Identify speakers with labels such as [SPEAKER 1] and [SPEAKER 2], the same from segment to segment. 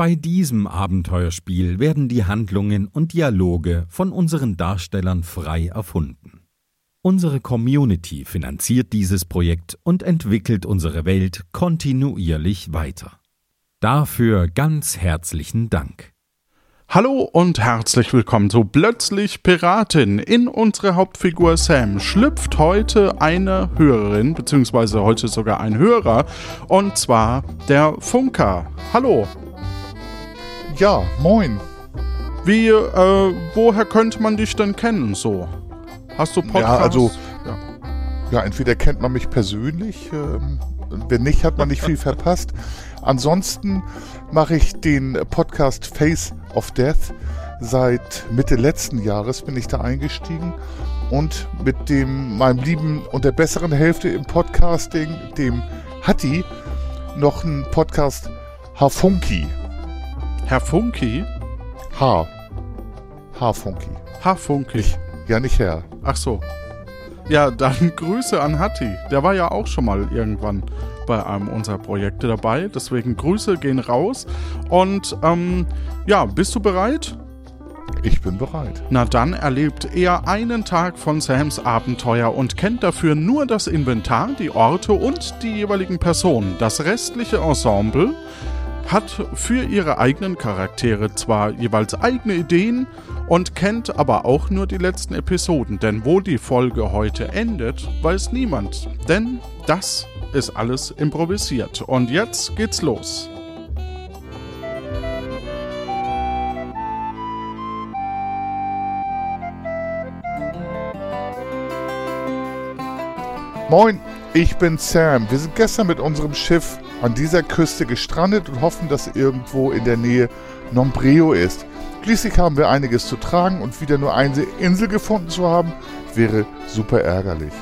[SPEAKER 1] Bei diesem Abenteuerspiel werden die Handlungen und Dialoge von unseren Darstellern frei erfunden. Unsere Community finanziert dieses Projekt und entwickelt unsere Welt kontinuierlich weiter. Dafür ganz herzlichen Dank.
[SPEAKER 2] Hallo und herzlich willkommen zu Plötzlich Piratin. In unsere Hauptfigur Sam schlüpft heute eine Hörerin, beziehungsweise heute sogar ein Hörer, und zwar der Funker. Hallo.
[SPEAKER 3] Ja, moin.
[SPEAKER 2] Wie, äh, woher könnte man dich denn kennen so? Hast du Podcasts?
[SPEAKER 3] Ja, also, ja. ja entweder kennt man mich persönlich, ähm, wenn nicht, hat man nicht viel verpasst. Ansonsten mache ich den Podcast Face of Death. Seit Mitte letzten Jahres bin ich da eingestiegen und mit dem meinem lieben und der besseren Hälfte im Podcasting, dem Hatti, noch einen Podcast Hafunki.
[SPEAKER 2] Herr Funky?
[SPEAKER 3] H. Hafunki.
[SPEAKER 2] Hafunki.
[SPEAKER 3] Ja, nicht Herr.
[SPEAKER 2] Ach so. Ja, dann Grüße an Hatti. Der war ja auch schon mal irgendwann bei einem unserer Projekte dabei. Deswegen Grüße gehen raus. Und ähm, ja, bist du bereit?
[SPEAKER 3] Ich bin bereit.
[SPEAKER 2] Na dann erlebt er einen Tag von Sams Abenteuer und kennt dafür nur das Inventar, die Orte und die jeweiligen Personen. Das restliche Ensemble hat für ihre eigenen Charaktere zwar jeweils eigene Ideen und kennt aber auch nur die letzten Episoden, denn wo die Folge heute endet, weiß niemand. Denn das ist alles improvisiert. Und jetzt geht's los.
[SPEAKER 3] Moin, ich bin Sam. Wir sind gestern mit unserem Schiff an dieser Küste gestrandet und hoffen, dass irgendwo in der Nähe Nombreo ist. Schließlich haben wir einiges zu tragen und wieder nur eine Insel gefunden zu haben, wäre super ärgerlich.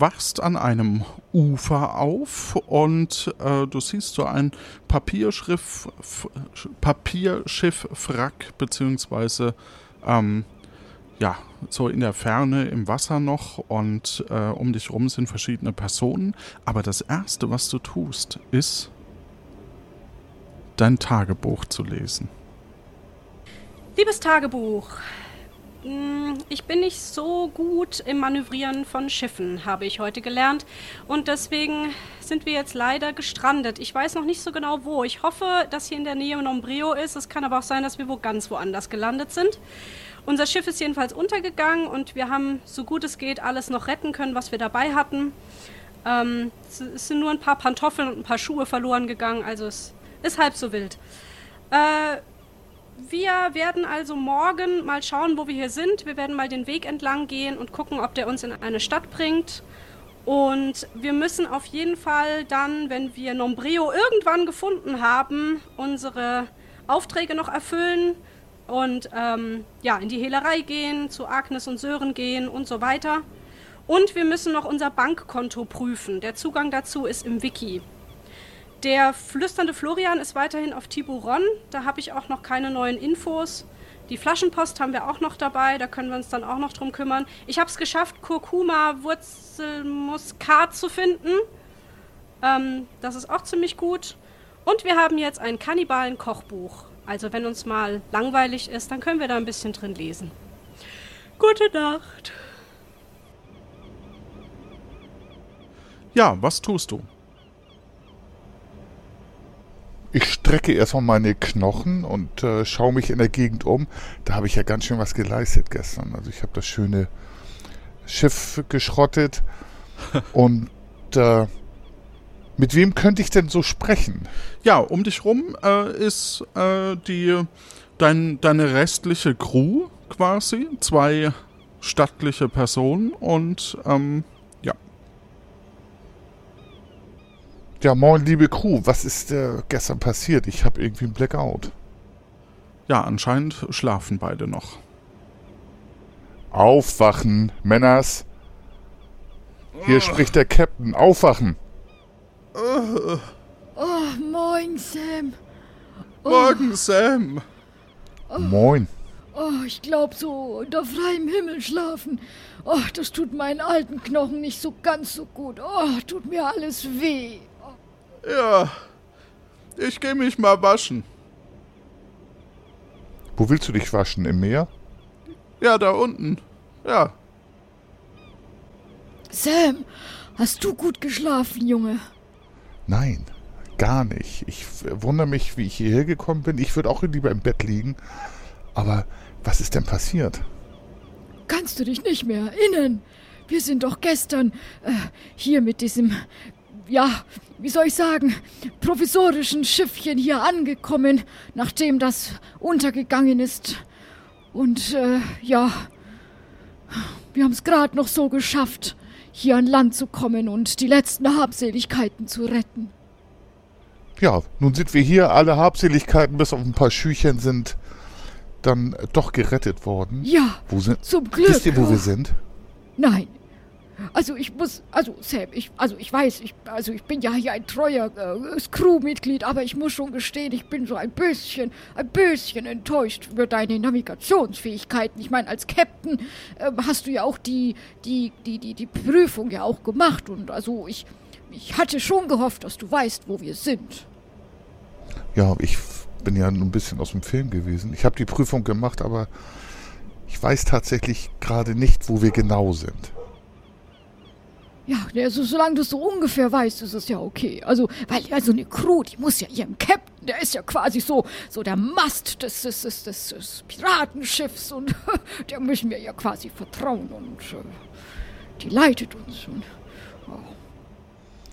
[SPEAKER 2] Wachst an einem Ufer auf und äh, du siehst so ein Papierschiff, Papierschiff-Wrack, beziehungsweise ähm, ja, so in der Ferne im Wasser noch und äh, um dich rum sind verschiedene Personen. Aber das Erste, was du tust, ist dein Tagebuch zu lesen.
[SPEAKER 4] Liebes Tagebuch, ich bin nicht so gut im Manövrieren von Schiffen, habe ich heute gelernt. Und deswegen sind wir jetzt leider gestrandet. Ich weiß noch nicht so genau wo. Ich hoffe, dass hier in der Nähe Nombreo ist. Es kann aber auch sein, dass wir wo ganz woanders gelandet sind. Unser Schiff ist jedenfalls untergegangen und wir haben, so gut es geht, alles noch retten können, was wir dabei hatten. Ähm, es sind nur ein paar Pantoffeln und ein paar Schuhe verloren gegangen, also es ist halb so wild. Äh, wir werden also morgen mal schauen, wo wir hier sind. Wir werden mal den Weg entlang gehen und gucken, ob der uns in eine Stadt bringt. Und wir müssen auf jeden Fall dann, wenn wir Nombreo irgendwann gefunden haben, unsere Aufträge noch erfüllen und ähm, ja, in die Hehlerei gehen, zu Agnes und Sören gehen und so weiter. Und wir müssen noch unser Bankkonto prüfen. Der Zugang dazu ist im Wiki. Der flüsternde Florian ist weiterhin auf Tiburon. Da habe ich auch noch keine neuen Infos. Die Flaschenpost haben wir auch noch dabei, da können wir uns dann auch noch drum kümmern. Ich habe es geschafft, Kurkuma Wurzelmuskat zu finden. Ähm, das ist auch ziemlich gut. Und wir haben jetzt ein Kannibalen-Kochbuch. Also wenn uns mal langweilig ist, dann können wir da ein bisschen drin lesen. Gute Nacht.
[SPEAKER 2] Ja, was tust du?
[SPEAKER 3] Ich strecke erstmal meine Knochen und äh, schaue mich in der Gegend um. Da habe ich ja ganz schön was geleistet gestern. Also ich habe das schöne Schiff geschrottet. und äh, mit wem könnte ich denn so sprechen?
[SPEAKER 2] Ja, um dich rum äh, ist äh, die dein, deine restliche Crew quasi. Zwei stattliche Personen und ähm,
[SPEAKER 3] Ja, moin, liebe Crew. Was ist äh, gestern passiert? Ich habe irgendwie einen Blackout.
[SPEAKER 2] Ja, anscheinend schlafen beide noch.
[SPEAKER 3] Aufwachen, Männers. Hier spricht der Captain. Aufwachen.
[SPEAKER 5] Oh, moin, Sam.
[SPEAKER 2] Morgen, Sam.
[SPEAKER 3] Moin.
[SPEAKER 5] Oh, ich glaub so unter freiem Himmel schlafen. Oh, das tut meinen alten Knochen nicht so ganz so gut. Oh, tut mir alles weh.
[SPEAKER 2] Ja, ich geh mich mal waschen.
[SPEAKER 3] Wo willst du dich waschen? Im Meer?
[SPEAKER 2] Ja, da unten. Ja,
[SPEAKER 5] Sam, hast du gut geschlafen, Junge?
[SPEAKER 3] Nein, gar nicht. Ich wundere mich, wie ich hierher gekommen bin. Ich würde auch lieber im Bett liegen. Aber was ist denn passiert?
[SPEAKER 5] Kannst du dich nicht mehr erinnern? Wir sind doch gestern äh, hier mit diesem, ja, wie soll ich sagen, provisorischen Schiffchen hier angekommen, nachdem das untergegangen ist. Und äh, ja, wir haben es gerade noch so geschafft, hier an Land zu kommen und die letzten Habseligkeiten zu retten.
[SPEAKER 3] Ja, nun sind wir hier. Alle Habseligkeiten bis auf ein paar Schüchchen sind dann doch gerettet worden.
[SPEAKER 5] Ja,
[SPEAKER 3] Wo sind?
[SPEAKER 5] zum Glück.
[SPEAKER 3] Wisst ihr, wo wir sind?
[SPEAKER 5] Nein. Also ich muss, also Sam, ich, also ich weiß, ich, also ich bin ja hier ein treuer äh, Crewmitglied, aber ich muss schon gestehen, ich bin so ein bisschen, ein bisschen enttäuscht über deine Navigationsfähigkeiten. Ich meine, als Captain äh, hast du ja auch die, die, die, die, die Prüfung ja auch gemacht und also ich, ich hatte schon gehofft, dass du weißt, wo wir sind.
[SPEAKER 3] Ja, ich bin ja ein bisschen aus dem Film gewesen. Ich habe die Prüfung gemacht, aber ich weiß tatsächlich gerade nicht, wo wir genau sind.
[SPEAKER 5] Ja, also solange du es so ungefähr weißt, ist es ja okay. Also, weil also eine Crew, die muss ja ihrem Captain, der ist ja quasi so, so der Mast des, des, des, des, des Piratenschiffs und der müssen wir ja quasi vertrauen und äh, die leitet uns. Und,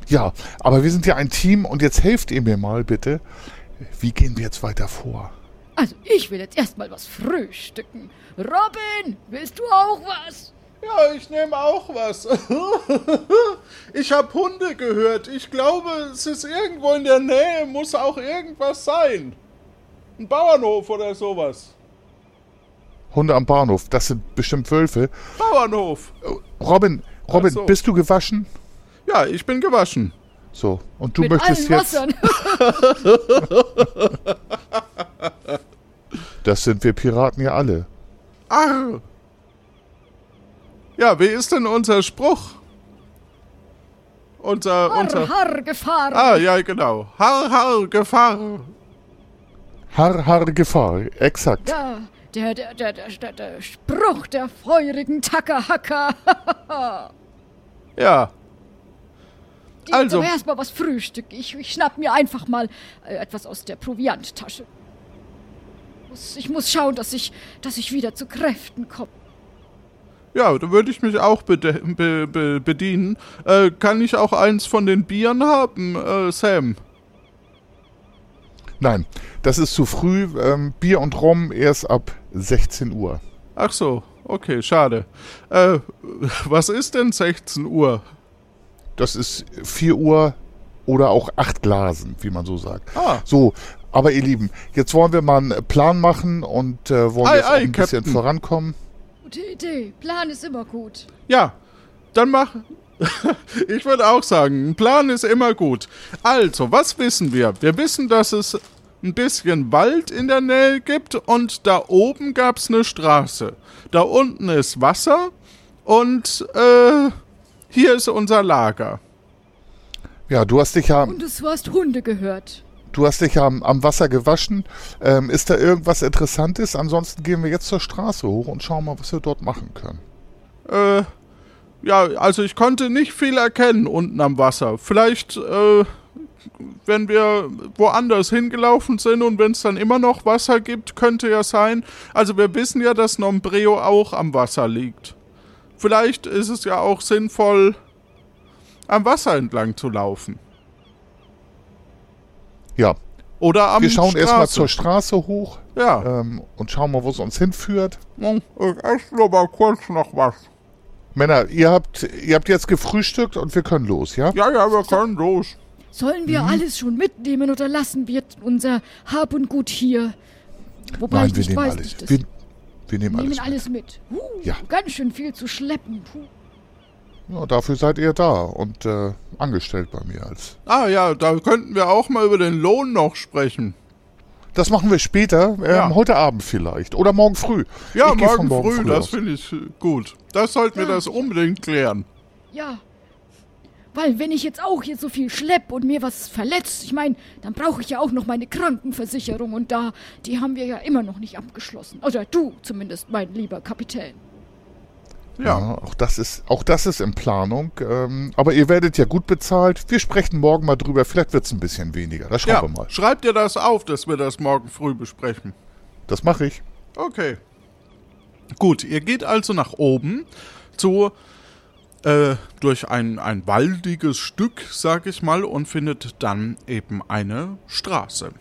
[SPEAKER 3] Ja, aber wir sind ja ein Team und jetzt helft ihr mir mal bitte. Wie gehen wir jetzt weiter vor?
[SPEAKER 5] also, ich will jetzt erstmal was frühstücken. Robin, willst du auch was?
[SPEAKER 2] Ja, ich nehme auch was. ich habe Hunde gehört. Ich glaube, es ist irgendwo in der Nähe, muss auch irgendwas sein. Ein Bauernhof oder sowas.
[SPEAKER 3] Hunde am Bahnhof, das sind bestimmt Wölfe.
[SPEAKER 2] Bauernhof.
[SPEAKER 3] Robin, Robin,
[SPEAKER 2] Ach so.
[SPEAKER 3] bist du gewaschen?
[SPEAKER 2] Ja, ich bin gewaschen.
[SPEAKER 3] So, und du
[SPEAKER 5] Mit
[SPEAKER 3] möchtest
[SPEAKER 5] allen
[SPEAKER 3] jetzt. Das sind wir Piraten ja alle.
[SPEAKER 2] Arr. Ja, wie ist denn unser Spruch? Unser, unser.
[SPEAKER 5] Har, har, Gefahr.
[SPEAKER 2] Ah, ja, genau. Har, har, Gefahr.
[SPEAKER 3] Har, har, Gefahr. Exakt.
[SPEAKER 5] Ja, der, der, der, der, der, der Spruch der feurigen Tackerhacker.
[SPEAKER 2] Ja,
[SPEAKER 5] Die-
[SPEAKER 2] Also-
[SPEAKER 5] Aber erstmal was Frühstück. Ich, ich schnapp mir einfach mal äh, etwas aus der Provianttasche. Muss- Ich muss schauen, dass ich, dass ich wieder zu Kräften komme.
[SPEAKER 2] Ja, da würde ich mich auch be be bedienen. Äh, kann ich auch eins von den Bieren haben, äh, Sam?
[SPEAKER 3] Nein, das ist zu früh. Ähm, Bier und Rum erst ab 16 Uhr.
[SPEAKER 2] Ach so, okay, schade. Äh, was ist denn 16 Uhr?
[SPEAKER 3] Das ist 4 Uhr oder auch 8 Glasen, wie man so sagt.
[SPEAKER 2] Ah.
[SPEAKER 3] So, aber ihr Lieben, jetzt wollen wir mal einen Plan machen und äh, wollen
[SPEAKER 2] Ei, ei,
[SPEAKER 3] ein bisschen
[SPEAKER 2] Captain.
[SPEAKER 3] vorankommen.
[SPEAKER 5] Gute Idee. Plan ist immer gut.
[SPEAKER 2] Ja, dann mach. ich würde auch sagen, ein Plan ist immer gut. Also, was wissen wir? Wir wissen, dass es ein bisschen Wald in der Nähe gibt und da oben gab es eine Straße. Da unten ist Wasser und äh, hier ist unser Lager.
[SPEAKER 3] Ja, du hast dich ja,
[SPEAKER 5] Und du hast Hunde gehört.
[SPEAKER 3] Du hast dich am, am Wasser gewaschen. Ähm, ist da irgendwas Interessantes? Ansonsten gehen wir jetzt zur Straße hoch und schauen mal, was wir dort machen können.
[SPEAKER 2] Äh, ja, also ich konnte nicht viel erkennen unten am Wasser. Vielleicht, äh, wenn wir woanders hingelaufen sind und wenn es dann immer noch Wasser gibt, könnte ja sein. Also wir wissen ja, dass Nombreo auch am Wasser liegt. Vielleicht ist es ja auch sinnvoll, am Wasser entlang zu laufen.
[SPEAKER 3] Ja,
[SPEAKER 2] Oder am
[SPEAKER 3] wir schauen erstmal zur Straße hoch
[SPEAKER 2] Ja.
[SPEAKER 3] ähm, und schauen mal, wo es uns hinführt.
[SPEAKER 2] Ich esse nur mal kurz noch was.
[SPEAKER 3] Männer, ihr habt, ihr habt jetzt gefrühstückt und wir können los, ja?
[SPEAKER 2] Ja, ja, wir können los.
[SPEAKER 5] Sollen wir alles schon mitnehmen oder lassen wir unser Hab und Gut hier? Wobei
[SPEAKER 3] Nein,
[SPEAKER 5] ich
[SPEAKER 3] wir
[SPEAKER 5] nicht
[SPEAKER 3] nehmen
[SPEAKER 5] weiß,
[SPEAKER 3] alles. Wir, wir nehmen
[SPEAKER 5] nehmen
[SPEAKER 3] alles.
[SPEAKER 5] alles,
[SPEAKER 3] mit.
[SPEAKER 5] mit. Huh,
[SPEAKER 3] Ja.
[SPEAKER 5] Ganz schön viel zu schleppen. Puh.
[SPEAKER 3] Ja, dafür seid ihr da und äh, angestellt bei mir als.
[SPEAKER 2] Ah ja, da könnten wir auch mal über den Lohn noch sprechen.
[SPEAKER 3] Das machen wir später, ähm,
[SPEAKER 2] Ja.
[SPEAKER 3] heute Abend vielleicht. Oder morgen früh.
[SPEAKER 2] Ja,
[SPEAKER 3] von
[SPEAKER 2] morgen, früh, das
[SPEAKER 3] aus.
[SPEAKER 2] finde ich äh, gut. Das sollten wir
[SPEAKER 5] Ja.
[SPEAKER 2] das unbedingt klären.
[SPEAKER 5] Ja. Weil wenn ich jetzt auch hier so viel schlepp und mir was verletzt, ich meine, dann brauche ich ja auch noch meine Krankenversicherung und da, die haben wir ja immer noch nicht abgeschlossen. Oder du zumindest, mein lieber Kapitän.
[SPEAKER 2] Ja.
[SPEAKER 3] Ja, auch das ist, auch das ist in Planung. Ähm, aber ihr werdet ja gut bezahlt. Wir sprechen morgen mal drüber. Vielleicht wird es ein bisschen weniger. Das schauen
[SPEAKER 2] Ja,
[SPEAKER 3] wir mal.
[SPEAKER 2] schreib dir das auf, dass wir das morgen früh besprechen.
[SPEAKER 3] Das mache ich.
[SPEAKER 2] Okay. Gut, ihr geht also nach oben zu äh, durch ein, ein waldiges Stück, sag ich mal, und findet dann eben eine Straße.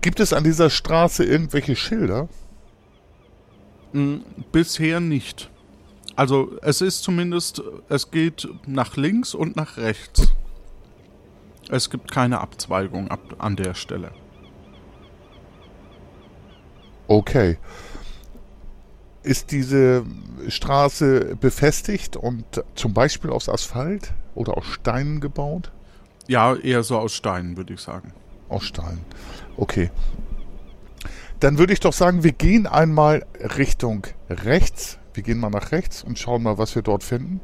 [SPEAKER 3] Gibt es an dieser Straße irgendwelche Schilder?
[SPEAKER 2] Bisher nicht. Also es ist zumindest, es geht nach links und nach rechts. Es gibt keine Abzweigung ab, an der Stelle.
[SPEAKER 3] Okay. Ist diese Straße befestigt und zum Beispiel aus Asphalt oder aus Steinen gebaut?
[SPEAKER 2] Ja, eher so aus Steinen, würde ich sagen.
[SPEAKER 3] Aus Steinen. Okay. Dann würde ich doch sagen, wir gehen einmal Richtung rechts. Wir gehen mal nach rechts und schauen mal, was wir dort finden.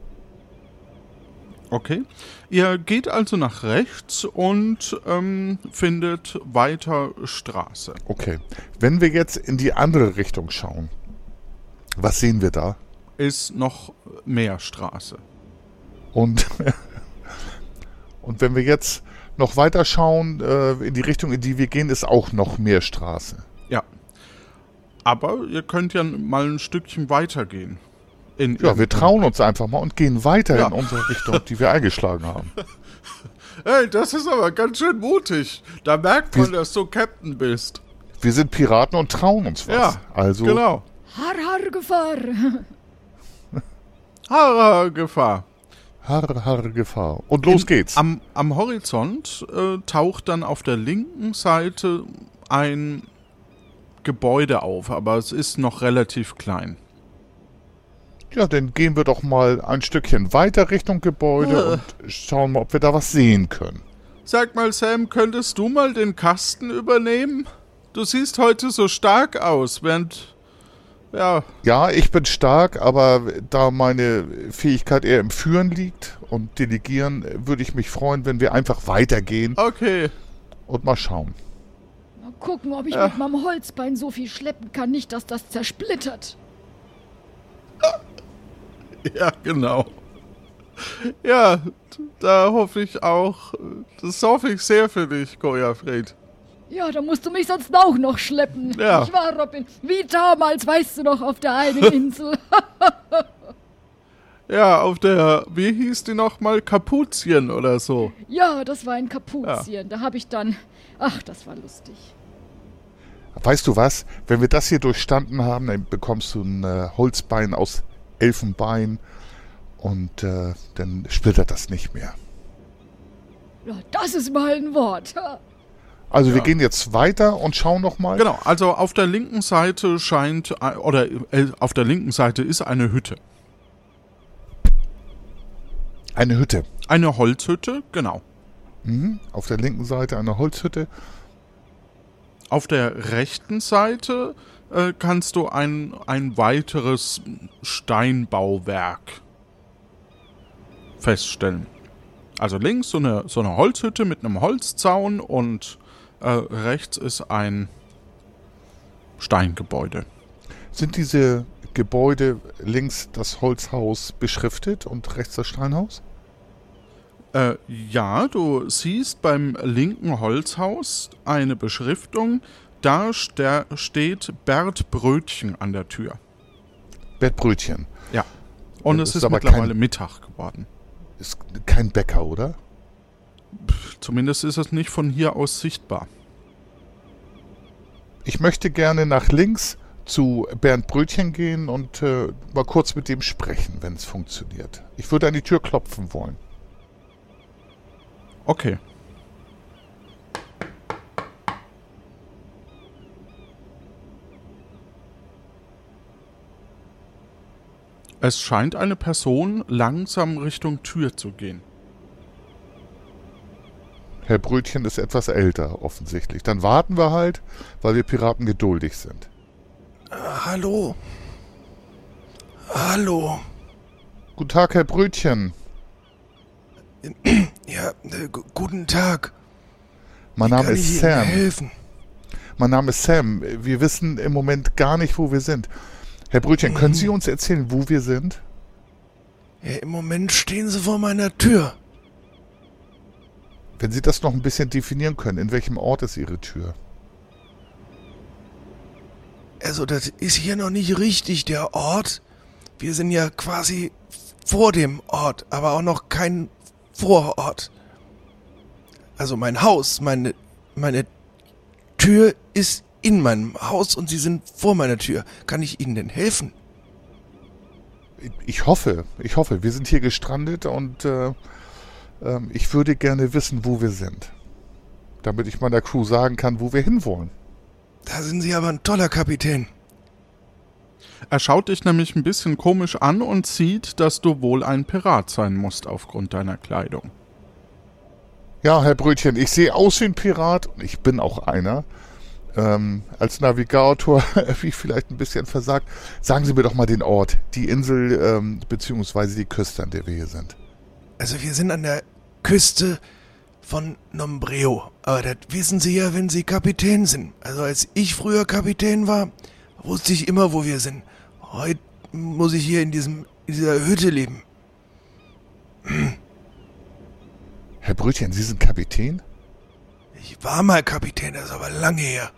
[SPEAKER 2] Okay. Ihr geht also nach rechts und ähm, findet weiter Straße.
[SPEAKER 3] Okay. Wenn wir jetzt in die andere Richtung schauen, was sehen wir da?
[SPEAKER 2] Ist noch mehr Straße.
[SPEAKER 3] Und, und wenn wir jetzt noch weiter schauen, äh, in die Richtung, in die wir gehen, ist auch noch mehr Straße.
[SPEAKER 2] Ja. Aber ihr könnt ja mal ein Stückchen weitergehen. In
[SPEAKER 3] Ja, wir trauen uns einfach mal und gehen weiter
[SPEAKER 2] Ja.
[SPEAKER 3] in unsere Richtung, die wir eingeschlagen haben.
[SPEAKER 2] Hey, das ist aber ganz schön mutig. Da merkt man, dass du Captain bist.
[SPEAKER 3] Wir sind Piraten und trauen uns was.
[SPEAKER 2] Ja,
[SPEAKER 3] also,
[SPEAKER 2] genau.
[SPEAKER 5] Har, har, Gefahr.
[SPEAKER 2] Hara Gefahr.
[SPEAKER 3] Har, har, Gefahr. Und los
[SPEAKER 2] Im-
[SPEAKER 3] geht's.
[SPEAKER 2] Am, am Horizont äh, taucht dann auf der linken Seite ein Gebäude auf, aber es ist noch relativ klein.
[SPEAKER 3] Ja, dann gehen wir doch mal ein Stückchen weiter Richtung Gebäude und schauen mal, ob wir da was sehen können.
[SPEAKER 2] Sag mal, Sam, könntest du mal den Kasten übernehmen? Du siehst heute so stark aus, während. Ja,
[SPEAKER 3] Ja, ich bin stark, aber da meine Fähigkeit eher im Führen liegt und Delegieren, würde ich mich freuen, wenn wir einfach weitergehen
[SPEAKER 2] okay.
[SPEAKER 3] und mal schauen.
[SPEAKER 5] Gucken, ob ich
[SPEAKER 2] Ja.
[SPEAKER 5] mit meinem Holzbein so viel schleppen kann, nicht, dass das zersplittert.
[SPEAKER 2] Ja, genau. Ja, da hoffe ich auch. Das hoffe ich sehr für dich, Gojafred.
[SPEAKER 5] Ja, da musst du mich sonst auch noch schleppen.
[SPEAKER 2] Ja.
[SPEAKER 5] Ich war Robin. Wie damals, weißt du noch, auf der einen Insel.
[SPEAKER 2] Ja, auf der, wie hieß die nochmal? Kapuzien oder so.
[SPEAKER 5] ja, das war ein Kapuzien. Da habe ich dann. Ach, das war lustig.
[SPEAKER 3] Weißt du was? Wenn wir das hier durchstanden haben, dann bekommst du ein äh, Holzbein aus Elfenbein und äh, dann splittert das nicht mehr.
[SPEAKER 5] Ja, das ist mal ein Wort.
[SPEAKER 3] Also wir gehen jetzt weiter und schauen noch mal.
[SPEAKER 2] Genau, also auf der linken Seite scheint, äh, oder äh, auf der linken Seite ist eine Hütte.
[SPEAKER 3] Eine Hütte.
[SPEAKER 2] Eine Holzhütte, genau.
[SPEAKER 3] Mhm. Auf der linken Seite eine Holzhütte.
[SPEAKER 2] Auf der rechten Seite äh, kannst du ein, ein weiteres Steinbauwerk feststellen. Also links so eine, so eine Holzhütte mit einem Holzzaun und äh, rechts ist ein Steingebäude.
[SPEAKER 3] Sind diese Gebäude links das Holzhaus beschriftet und rechts das Steinhaus?
[SPEAKER 2] Äh, ja, du siehst beim linken Holzhaus eine Beschriftung. Da steht Bert Brötchen an der Tür.
[SPEAKER 3] Bettbrötchen.
[SPEAKER 2] Ja. Und
[SPEAKER 3] Ja,
[SPEAKER 2] es
[SPEAKER 3] das
[SPEAKER 2] ist,
[SPEAKER 3] ist aber
[SPEAKER 2] mittlerweile
[SPEAKER 3] kein-
[SPEAKER 2] Mittag geworden.
[SPEAKER 3] Ist kein Bäcker, oder?
[SPEAKER 2] Zumindest ist es nicht von hier aus sichtbar.
[SPEAKER 3] Ich möchte gerne nach links zu Bernd Brötchen gehen und äh, mal kurz mit dem sprechen, wenn es funktioniert. Ich würde an die Tür klopfen wollen.
[SPEAKER 2] Okay. Es scheint eine Person langsam Richtung Tür zu gehen.
[SPEAKER 3] Herr Brötchen ist etwas älter, offensichtlich. Dann warten wir halt, weil wir Piraten geduldig sind.
[SPEAKER 6] Äh, hallo. Hallo.
[SPEAKER 3] Guten Tag, Herr Brötchen.
[SPEAKER 6] Ja, äh, guten Tag.
[SPEAKER 3] Mein
[SPEAKER 6] Wie
[SPEAKER 3] Name ist
[SPEAKER 6] Ihnen
[SPEAKER 3] Sam.
[SPEAKER 6] helfen?
[SPEAKER 3] Mein Name ist Sam. Wir wissen im Moment gar nicht, wo wir sind. Herr Brötchen, können
[SPEAKER 6] Mhm.
[SPEAKER 3] Sie uns erzählen, wo wir sind?
[SPEAKER 6] Ja, Im Moment stehen Sie vor meiner Tür.
[SPEAKER 3] Wenn Sie das noch ein bisschen definieren können, in welchem Ort ist Ihre Tür?
[SPEAKER 6] Also, das ist hier noch nicht richtig der Ort. Wir sind ja quasi vor dem Ort, aber auch noch kein Vorort. Also mein Haus, meine, meine Tür ist in meinem Haus und Sie sind vor meiner Tür. Kann ich Ihnen denn helfen?
[SPEAKER 3] Ich hoffe, ich hoffe. Wir sind hier gestrandet und äh, ähm, ich würde gerne wissen, wo wir sind. Damit ich meiner Crew sagen kann, wo wir hinwollen.
[SPEAKER 6] Da sind Sie aber ein toller Kapitän.
[SPEAKER 2] Er schaut dich nämlich ein bisschen komisch an und sieht, dass du wohl ein Pirat sein musst aufgrund deiner Kleidung.
[SPEAKER 3] Ja, Herr Brötchen, ich sehe aus wie ein Pirat und ich bin auch einer. Ähm, als Navigator habe ich vielleicht ein bisschen versagt. Sagen Sie mir doch mal den Ort, die Insel ähm, beziehungsweise die Küste, an der wir hier sind.
[SPEAKER 6] Also wir sind an der Küste von Nombreo. Aber das wissen Sie ja, wenn Sie Kapitän sind. Also als ich früher Kapitän war, wusste ich immer, wo wir sind. Heute muss ich hier in, diesem, in dieser Hütte leben.
[SPEAKER 3] Herr Brötchen, Sie sind Kapitän?
[SPEAKER 6] Ich war mal Kapitän, das ist aber lange her.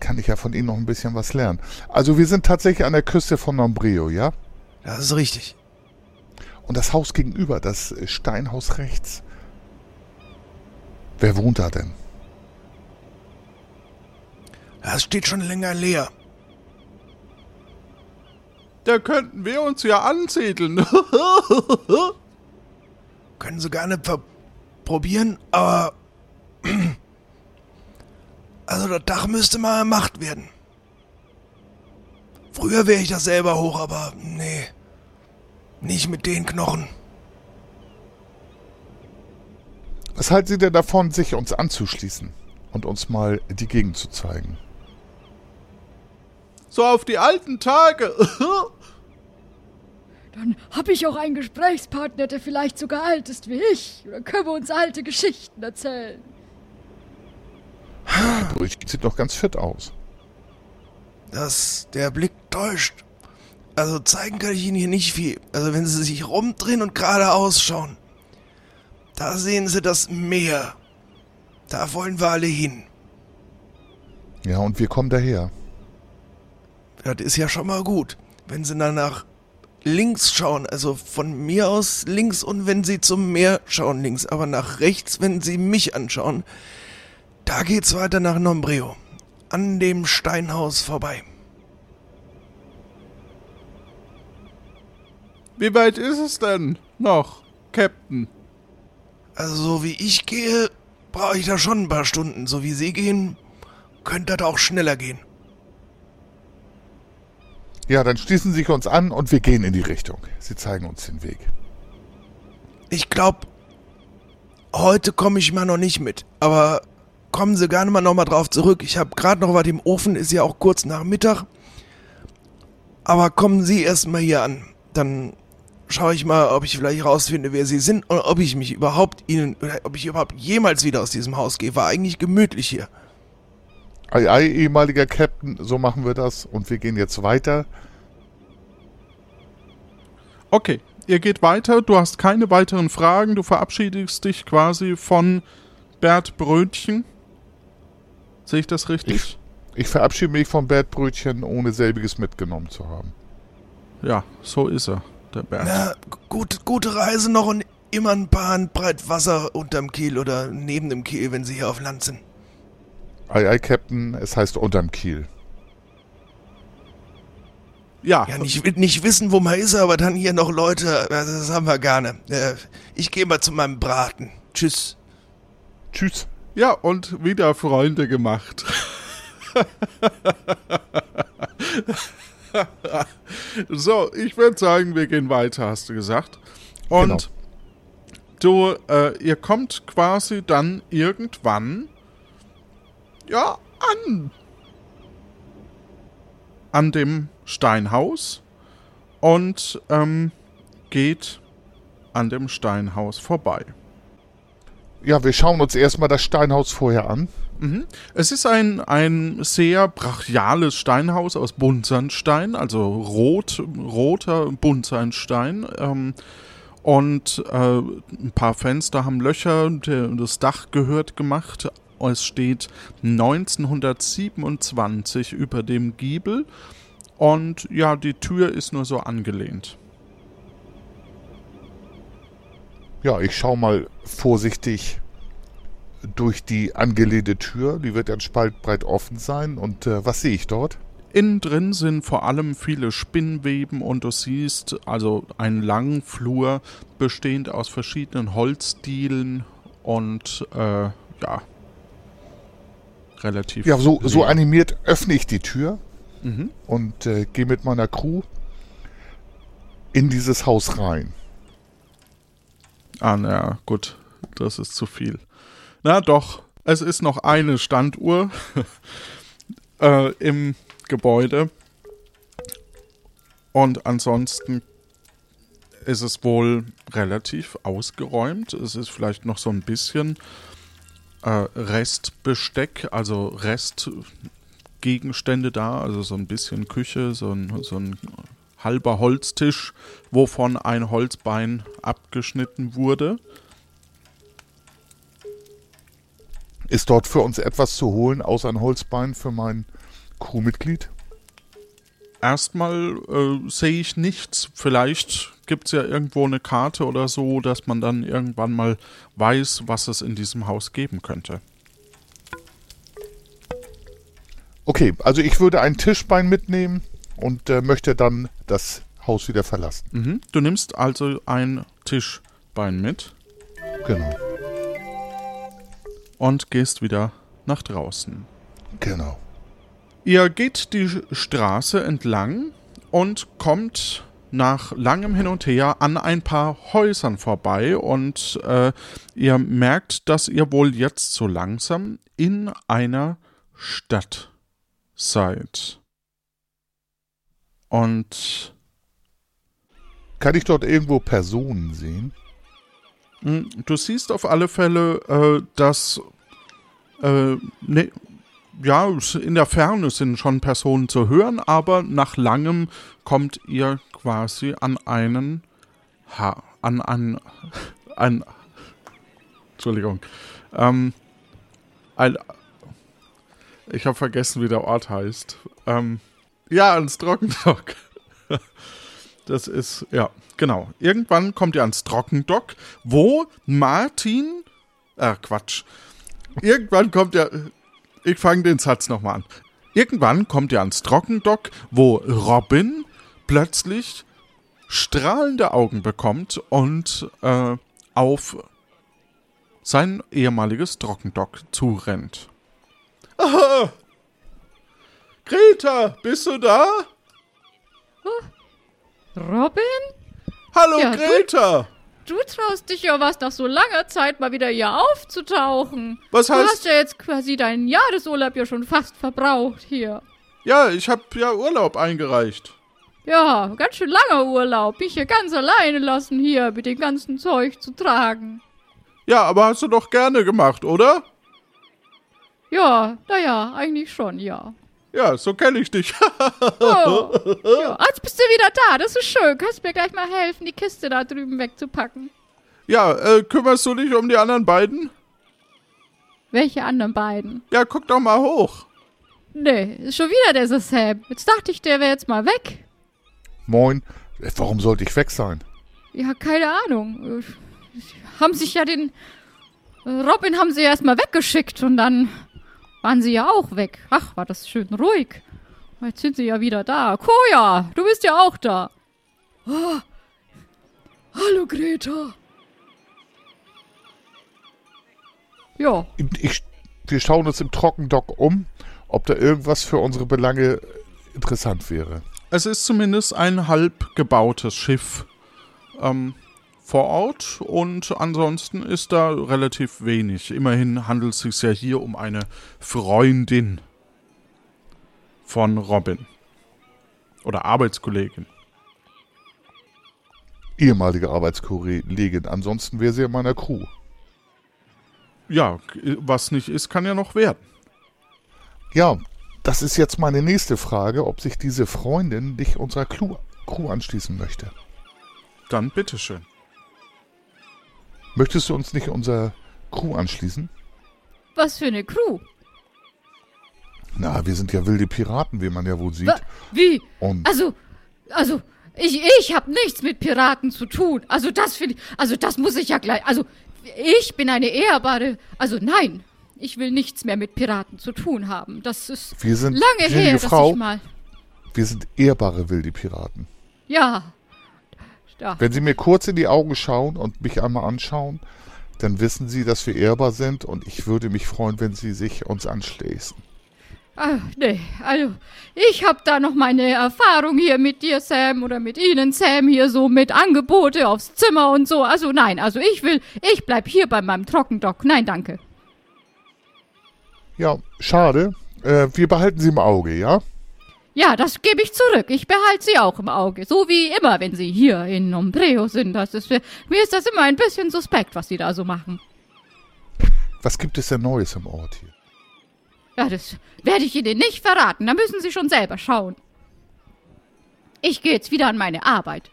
[SPEAKER 3] Kann ich ja von Ihnen noch ein bisschen was lernen. Also wir sind tatsächlich an der Küste von Nombreo, ja?
[SPEAKER 6] Das ist richtig.
[SPEAKER 3] Und das Haus gegenüber, das Steinhaus rechts. Wer wohnt da denn?
[SPEAKER 6] Das steht schon länger leer.
[SPEAKER 2] Da könnten wir uns ja ansiedeln.
[SPEAKER 6] Können Sie gerne probieren, aber... Also das Dach müsste mal gemacht werden. Früher wäre ich das selber hoch, aber nee. Nicht mit den Knochen.
[SPEAKER 3] Was halten Sie denn davon, sich uns anzuschließen und uns mal die Gegend zu zeigen?
[SPEAKER 2] So auf die alten Tage.
[SPEAKER 5] Dann hab ich auch einen Gesprächspartner, der vielleicht sogar alt ist wie ich. Oder können wir uns alte Geschichten erzählen?
[SPEAKER 3] Herr Brötchen sieht doch ganz fit aus.
[SPEAKER 6] Das, der Blick täuscht. Also zeigen kann ich Ihnen hier nicht viel. Also wenn Sie sich rumdrehen und geradeaus schauen, da sehen Sie das Meer. Da wollen wir alle hin.
[SPEAKER 3] Ja, und wir kommen daher.
[SPEAKER 6] Das ist ja schon mal gut. Wenn Sie dann nach links schauen, also von mir aus links und wenn Sie zum Meer schauen links, aber nach rechts, wenn Sie mich anschauen, da geht's weiter nach Nombreo. An dem Steinhaus vorbei.
[SPEAKER 2] Wie weit ist es denn noch, Captain?
[SPEAKER 6] Also so wie ich gehe, brauche ich da schon ein paar Stunden. So wie Sie gehen, könnte das auch schneller gehen.
[SPEAKER 3] Ja, dann schließen Sie sich uns an und wir gehen in die Richtung. Sie zeigen uns den Weg.
[SPEAKER 6] Ich glaube, heute komme ich mal noch nicht mit. Aber kommen Sie gerne mal noch mal drauf zurück. Ich habe gerade noch was im Ofen, ist ja auch kurz nach Mittag. Aber kommen Sie erst mal hier an. Dann schaue ich mal, ob ich vielleicht rausfinde, wer Sie sind und ob ich mich überhaupt Ihnen, ob ich überhaupt jemals wieder aus diesem Haus gehe. War eigentlich gemütlich hier.
[SPEAKER 3] Ei, ei, ehemaliger Captain, so machen wir das. Und wir gehen jetzt weiter.
[SPEAKER 2] Okay, ihr geht weiter. Du hast keine weiteren Fragen. Du verabschiedest dich quasi von Bert Brötchen. Sehe ich das richtig?
[SPEAKER 3] Ich verabschiede mich vom Bertbrötchen, ohne selbiges mitgenommen zu haben.
[SPEAKER 2] Ja, so ist er, der Bert.
[SPEAKER 6] Na, gut, gute Reise noch und immer ein paar Handbreit Wasser unterm Kiel oder neben dem Kiel, wenn Sie hier auf Land sind.
[SPEAKER 3] Ei, ei, Captain, es heißt unterm Kiel.
[SPEAKER 2] Ja,
[SPEAKER 6] Ja, nicht, nicht wissen, wo man ist, aber dann hier noch Leute, also das haben wir gerne. Äh, Ich gehe mal zu meinem Braten. Tschüss.
[SPEAKER 3] Tschüss.
[SPEAKER 2] ja, und wieder Freunde gemacht. So, ich würde sagen, wir gehen weiter, hast du gesagt. Und
[SPEAKER 3] Genau.
[SPEAKER 2] du, äh, ihr kommt quasi dann irgendwann, ja, an. An dem Steinhaus und ähm, geht an dem Steinhaus vorbei.
[SPEAKER 3] Ja, wir schauen uns erstmal das Steinhaus vorher an.
[SPEAKER 2] Es ist ein, ein sehr brachiales Steinhaus aus Buntsandstein, also rot, roter Buntsandstein. Ähm, und äh, ein paar Fenster haben Löcher, der, das Dach gehört gemacht. Es steht 1927 über dem Giebel. Und ja, die Tür ist nur so angelehnt.
[SPEAKER 3] Ja, ich schaue mal vorsichtig durch die angelehnte Tür. Die wird ein spaltbreit offen sein. Und äh, was sehe ich dort?
[SPEAKER 2] Innen drin sind vor allem viele Spinnweben und du siehst also einen langen Flur bestehend aus verschiedenen Holzdielen und äh, ja, relativ.
[SPEAKER 3] Ja, so, so animiert öffne ich die Tür
[SPEAKER 2] Mhm.
[SPEAKER 3] und äh, gehe mit meiner Crew in dieses Haus rein.
[SPEAKER 2] Ah, na gut, das ist zu viel. Na doch, es ist noch eine Standuhr äh, im Gebäude. Und ansonsten ist es wohl relativ ausgeräumt. Es ist vielleicht noch so ein bisschen äh, Restbesteck, also Restgegenstände da, also so ein bisschen Küche, so ein, so ein halber Holztisch, wovon ein Holzbein abgeschnitten wurde.
[SPEAKER 3] Ist dort für uns etwas zu holen, außer ein Holzbein für mein Crewmitglied?
[SPEAKER 2] Erstmal äh, sehe ich nichts. Vielleicht gibt es ja irgendwo eine Karte oder so, dass man dann irgendwann mal weiß, was es in diesem Haus geben könnte.
[SPEAKER 3] Okay, also ich würde ein Tischbein mitnehmen und äh, möchte dann das Haus wieder verlassen.
[SPEAKER 2] Mhm. Du nimmst also ein Tischbein mit
[SPEAKER 3] Genau,
[SPEAKER 2] und gehst wieder nach draußen.
[SPEAKER 3] genau.
[SPEAKER 2] Ihr geht die Straße entlang und kommt nach langem Hin und Her an ein paar Häusern vorbei und äh, ihr merkt, dass ihr wohl jetzt so langsam in einer Stadt seid. Und
[SPEAKER 3] Kann ich dort irgendwo Personen sehen?
[SPEAKER 2] mh, du siehst auf alle Fälle, äh, dass äh, ne, ja, in der Ferne sind schon Personen zu hören, aber nach langem kommt ihr quasi an einen ha an ein, ein Entschuldigung. Ähm, ein, ich habe vergessen, wie der Ort heißt. Ähm, ja, ans Trockendock. Das ist, ja, genau. Irgendwann kommt ihr ans Trockendock, wo Martin, äh, Quatsch. Irgendwann kommt ihr, ich fange den Satz nochmal an. Irgendwann kommt ihr ans Trockendock, wo Robin plötzlich strahlende Augen bekommt und äh, auf sein ehemaliges Trockendock zurennt. Aha! Greta, bist du da?
[SPEAKER 5] Robin?
[SPEAKER 2] Hallo
[SPEAKER 5] Ja,
[SPEAKER 2] Greta!
[SPEAKER 5] Du traust dich ja was nach so langer Zeit mal wieder hier aufzutauchen.
[SPEAKER 2] Was
[SPEAKER 5] Du
[SPEAKER 2] heißt-
[SPEAKER 5] hast ja jetzt quasi deinen Jahresurlaub ja schon fast verbraucht hier.
[SPEAKER 2] Ja, ich habe ja Urlaub eingereicht.
[SPEAKER 5] Ja, ganz schön langer Urlaub. Mich hier ganz alleine lassen hier mit dem ganzen Zeug zu tragen.
[SPEAKER 2] Ja, aber hast du doch gerne gemacht, oder?
[SPEAKER 5] Ja, naja, eigentlich schon, ja.
[SPEAKER 2] Ja, so kenne ich dich.
[SPEAKER 5] Oh, ja. Jetzt bist du wieder da, das ist schön. Kannst mir gleich mal helfen, die Kiste da drüben wegzupacken.
[SPEAKER 2] ja, äh, kümmerst du dich um die anderen beiden?
[SPEAKER 5] Welche anderen beiden?
[SPEAKER 2] Ja, guck doch mal hoch.
[SPEAKER 5] Nee, ist schon wieder dieser Sam. Jetzt dachte ich, der wäre jetzt mal weg.
[SPEAKER 3] Moin. Äh, Warum sollte ich weg sein?
[SPEAKER 5] Ja, keine Ahnung. Äh, Haben sich ja den. Robin haben sie ja erstmal weggeschickt und dann waren sie ja auch weg. Ach, war das schön ruhig. Jetzt sind sie ja wieder da. Koja, du bist ja auch da.
[SPEAKER 2] Ah.
[SPEAKER 5] hallo, Greta. Ja,
[SPEAKER 3] Ich, wir schauen uns im Trockendock um, ob da irgendwas für unsere Belange interessant wäre.
[SPEAKER 2] es ist zumindest ein halb gebautes Schiff ähm, vor Ort und ansonsten ist da relativ wenig. Immerhin handelt es sich ja hier um eine Freundin von Robin. Oder Arbeitskollegin.
[SPEAKER 3] Ehemalige Arbeitskollegin. Ansonsten wäre sie in meiner Crew.
[SPEAKER 2] Ja, was nicht ist, kann ja noch werden.
[SPEAKER 3] Ja, das ist jetzt meine nächste Frage, ob sich diese Freundin dich unserer Crew anschließen möchte.
[SPEAKER 2] Dann bitteschön.
[SPEAKER 3] Möchtest du uns nicht unserer Crew anschließen?
[SPEAKER 7] Was für eine Crew?
[SPEAKER 3] Na, wir sind ja wilde Piraten, wie man ja wohl sieht.
[SPEAKER 7] Wa- Wie?
[SPEAKER 3] Und
[SPEAKER 7] Also, also, ich, ich habe nichts mit Piraten zu tun. Also das finde ich, also das muss ich ja gleich, also ich bin eine ehrbare, also nein, ich will nichts mehr mit Piraten zu tun haben. Das ist
[SPEAKER 3] wir sind,
[SPEAKER 7] lange her, dass
[SPEAKER 3] Frau,
[SPEAKER 7] ich mal,
[SPEAKER 3] wir sind ehrbare wilde Piraten.
[SPEAKER 7] ja, ja,
[SPEAKER 3] Wenn Sie mir kurz in die Augen schauen und mich einmal anschauen, dann wissen Sie, dass wir ehrbar sind und ich würde mich freuen, wenn Sie sich uns anschließen.
[SPEAKER 7] ah, nee, also ich habe da noch meine Erfahrung hier mit dir, Sam, oder mit Ihnen, Sam, hier so mit Angebote aufs Zimmer und so. Also nein, also ich will, ich bleib hier bei meinem Trockendock. Nein, danke.
[SPEAKER 3] Ja, schade. Äh, wir behalten Sie im Auge, ja?
[SPEAKER 7] Ja, das gebe ich zurück. Ich behalte sie auch im Auge. So wie immer, wenn sie hier in Umbreo sind. Das ist, mir mir ist das immer ein bisschen suspekt, was sie da so machen.
[SPEAKER 3] Was gibt es denn Neues im Ort hier?
[SPEAKER 7] Ja, das werde ich Ihnen nicht verraten. Da müssen Sie schon selber schauen. Ich gehe jetzt wieder an meine Arbeit.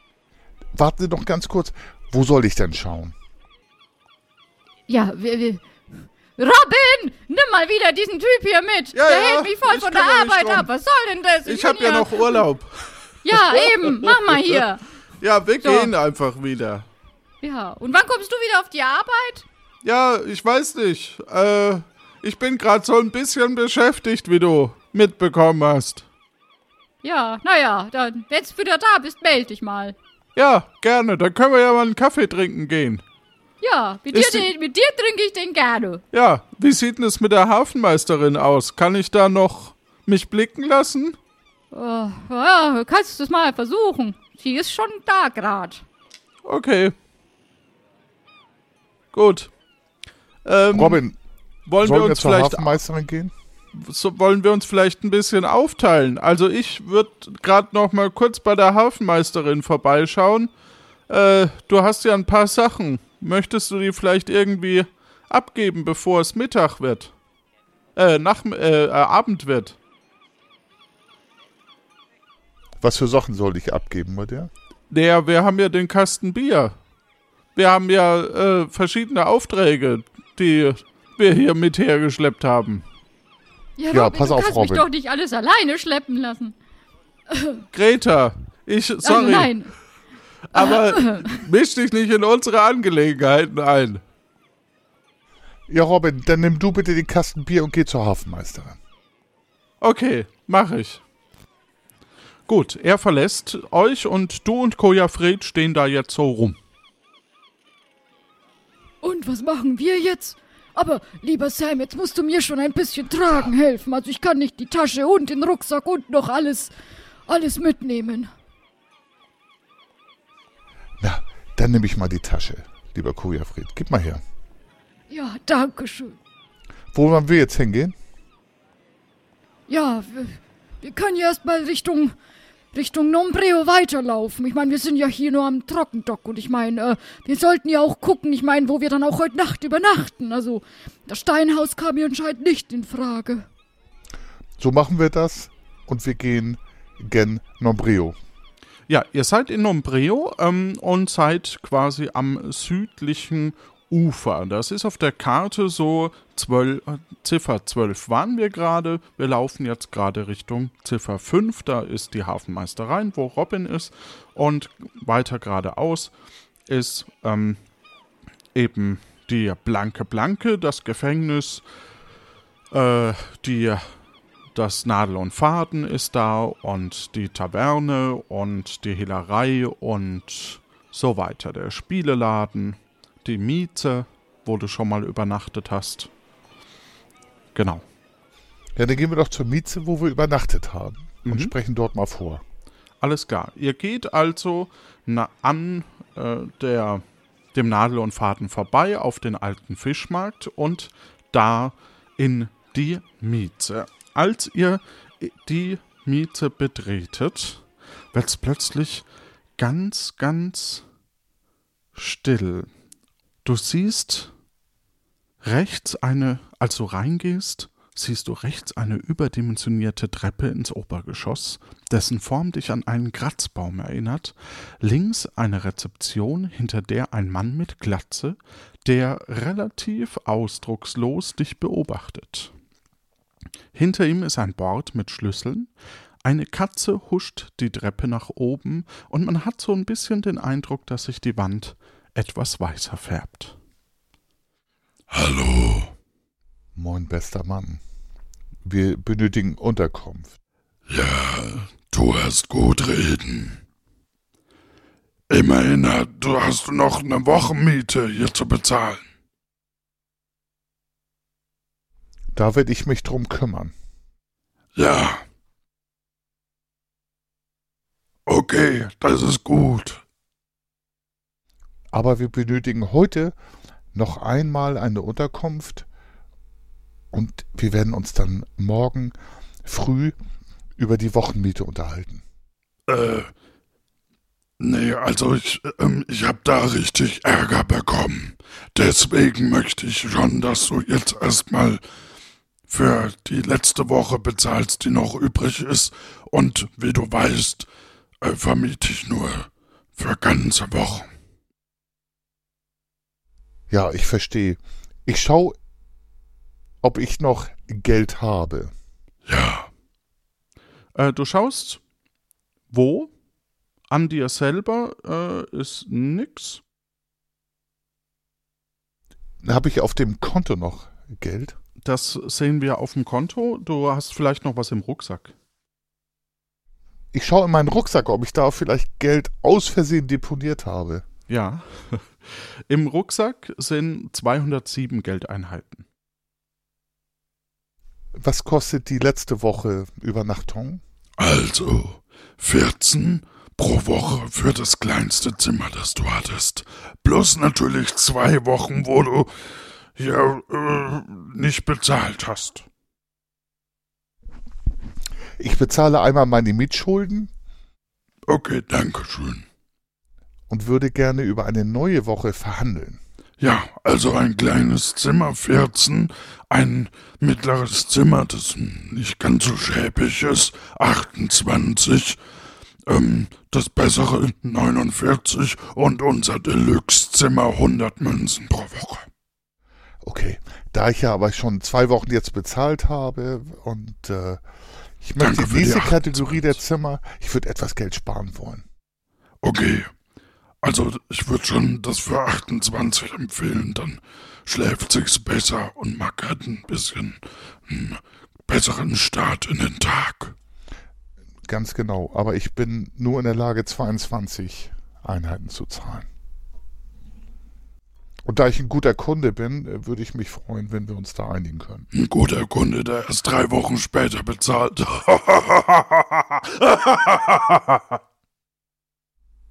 [SPEAKER 3] Warten Sie noch ganz kurz. Wo soll ich denn schauen?
[SPEAKER 7] Ja, wir, wir Robin, nimm mal wieder diesen Typ hier mit.
[SPEAKER 2] Ja,
[SPEAKER 7] der
[SPEAKER 2] ja,
[SPEAKER 7] hält mich voll
[SPEAKER 2] ich
[SPEAKER 7] von der Arbeit ab. Was soll denn das?
[SPEAKER 2] Ich
[SPEAKER 7] bin
[SPEAKER 2] habe ja noch Urlaub.
[SPEAKER 7] Ja, eben. Mach mal hier.
[SPEAKER 2] Ja, wir
[SPEAKER 7] So.
[SPEAKER 2] gehen einfach wieder.
[SPEAKER 7] Ja, und wann kommst du wieder auf die Arbeit?
[SPEAKER 2] Ja, ich weiß nicht. Äh, ich bin gerade so ein bisschen beschäftigt, wie du mitbekommen hast.
[SPEAKER 7] Ja, naja, dann, wenn du wieder da bist, meld dich mal.
[SPEAKER 2] Ja, gerne. Dann können wir ja mal einen Kaffee trinken gehen.
[SPEAKER 7] Ja, mit dir, den, mit dir trinke ich den gerne.
[SPEAKER 2] Ja, wie sieht denn es mit der Hafenmeisterin aus? Kann ich da noch mich blicken lassen?
[SPEAKER 7] Oh, ja, kannst du es mal versuchen. Sie ist schon da grad.
[SPEAKER 2] Okay. Gut. Ähm,
[SPEAKER 3] Robin,
[SPEAKER 2] wollen
[SPEAKER 3] wir
[SPEAKER 2] uns
[SPEAKER 3] zur
[SPEAKER 2] vielleicht
[SPEAKER 3] Hafenmeisterin gehen?
[SPEAKER 2] so wollen wir uns vielleicht ein bisschen aufteilen. Also ich würde gerade noch mal kurz bei der Hafenmeisterin vorbeischauen. Äh, du hast ja ein paar Sachen. Möchtest du die vielleicht irgendwie abgeben, bevor es Mittag wird? Äh, nach, äh, äh, Abend wird.
[SPEAKER 3] Was für Sachen soll ich abgeben bei der?
[SPEAKER 2] Naja, wir haben ja den Kasten Bier. Wir haben ja äh, verschiedene Aufträge, die wir hier mit hergeschleppt haben.
[SPEAKER 7] Ja,
[SPEAKER 3] Ja,
[SPEAKER 7] Robin,
[SPEAKER 3] pass
[SPEAKER 7] du
[SPEAKER 3] auf,
[SPEAKER 7] kannst
[SPEAKER 3] Robin.
[SPEAKER 7] mich doch nicht alles alleine schleppen lassen.
[SPEAKER 2] Greta, ich, sorry,
[SPEAKER 7] Also nein.
[SPEAKER 2] Aber misch dich nicht in unsere Angelegenheiten ein.
[SPEAKER 3] Ja, Robin, dann nimm du bitte den Kasten Bier und geh zur Hafenmeisterin.
[SPEAKER 2] Okay, mach ich. Gut, er verlässt euch und du und Koja Fred stehen da jetzt so rum.
[SPEAKER 7] Und was machen wir jetzt? Aber, lieber Sam, jetzt musst du mir schon ein bisschen tragen helfen. Also ich kann nicht die Tasche und den Rucksack und noch alles, alles mitnehmen.
[SPEAKER 3] Na, dann nehme ich mal die Tasche, lieber Kujafried. Gib mal her.
[SPEAKER 7] Ja, danke schön.
[SPEAKER 3] Wo wollen wir jetzt hingehen?
[SPEAKER 7] Ja, wir, wir können ja erst mal Richtung, Richtung Nombreo weiterlaufen. Ich meine, wir sind ja hier nur am Trockendock und ich meine, äh, wir sollten ja auch gucken, ich meine, wo wir dann auch heute Nacht übernachten. Also, das Steinhaus kam hier anscheinend nicht in Frage.
[SPEAKER 3] So machen wir das und wir gehen gen Nombreo.
[SPEAKER 2] Ja, ihr seid in Nombreo ähm, und seid quasi am südlichen Ufer. Das ist auf der Karte so 12, äh, Ziffer 12 waren wir gerade. Wir laufen jetzt gerade Richtung Ziffer 5. Da ist die Hafenmeisterei, wo Robin ist. Und weiter geradeaus ist ähm, eben die Blanke Blanke, das Gefängnis, äh, die das Nadel und Faden ist da und die Taverne und die Hehlerei und so weiter. Der Spieleladen, die Miete, wo du schon mal übernachtet hast. Genau.
[SPEAKER 3] Ja, dann gehen wir doch zur Mieze, wo wir übernachtet haben und
[SPEAKER 2] Mhm.
[SPEAKER 3] sprechen dort mal vor.
[SPEAKER 2] Alles klar. Ihr geht also na, an äh, der, dem Nadel und Faden vorbei auf den alten Fischmarkt und da in die Miete. Als ihr die Miete betretet, wird es plötzlich ganz, ganz still. Du siehst rechts eine, als du reingehst, siehst du rechts eine überdimensionierte Treppe ins Obergeschoss, dessen Form dich an einen Kratzbaum erinnert, links eine Rezeption, hinter der ein Mann mit Glatze, der relativ ausdruckslos dich beobachtet. Hinter ihm ist ein Bord mit Schlüsseln, eine Katze huscht die Treppe nach oben und man hat so ein bisschen den Eindruck, dass sich die Wand etwas weißer färbt.
[SPEAKER 3] Hallo. Moin, bester Mann. Wir benötigen Unterkunft.
[SPEAKER 8] Ja, du hast gut reden. Immerhin du hast noch eine Wochenmiete hier zu bezahlen.
[SPEAKER 3] Da werde ich mich drum kümmern.
[SPEAKER 8] Ja. Okay, das ist gut.
[SPEAKER 3] Aber wir benötigen heute noch einmal eine Unterkunft und wir werden uns dann morgen früh über die Wochenmiete unterhalten.
[SPEAKER 8] Äh, nee, also ich, ähm, ich hab da richtig Ärger bekommen. Deswegen möchte ich schon, dass du jetzt erstmal für die letzte Woche bezahlst, die noch übrig ist. Und wie du weißt, äh, vermiete ich nur für ganze Wochen.
[SPEAKER 3] Ja, ich verstehe. Ich schau, ob ich noch Geld habe.
[SPEAKER 8] Ja.
[SPEAKER 2] Äh, du schaust, wo? An dir selber äh, ist nix.
[SPEAKER 3] Habe ich auf dem Konto noch Geld?
[SPEAKER 2] Das sehen wir auf dem Konto. Du hast vielleicht noch was im Rucksack.
[SPEAKER 3] Ich schaue in meinen Rucksack, ob ich da vielleicht Geld aus Versehen deponiert habe.
[SPEAKER 2] Ja. Im Rucksack sind 207 Geldeinheiten.
[SPEAKER 3] Was kostet die letzte Woche Übernachtung?
[SPEAKER 8] Also 14 pro Woche für das kleinste Zimmer, das du hattest. Plus natürlich zwei Wochen, wo du ja äh, nicht bezahlt hast.
[SPEAKER 3] Ich bezahle einmal meine Mietschulden.
[SPEAKER 8] Okay, danke schön.
[SPEAKER 3] Und würde gerne über eine neue Woche verhandeln.
[SPEAKER 8] Ja, also ein kleines Zimmer 14, ein mittleres Zimmer, das nicht ganz so schäbig ist, 28, ähm, das bessere 49 und unser Deluxe-Zimmer 100 Münzen pro Woche.
[SPEAKER 3] Okay, da ich ja aber schon zwei Wochen jetzt bezahlt habe und äh, ich möchte diese die Kategorie der Zimmer, ich würde etwas Geld sparen wollen.
[SPEAKER 8] Okay, also ich würde schon das für 28 empfehlen, dann schläft sich's besser und man hat ein bisschen einen besseren Start in den Tag.
[SPEAKER 3] Ganz genau, aber ich bin nur in der Lage, 22 Einheiten zu zahlen. Und da ich ein guter Kunde bin, äh, würde ich mich freuen, wenn wir uns da einigen können.
[SPEAKER 8] Ein guter Kunde, der erst drei Wochen später bezahlt.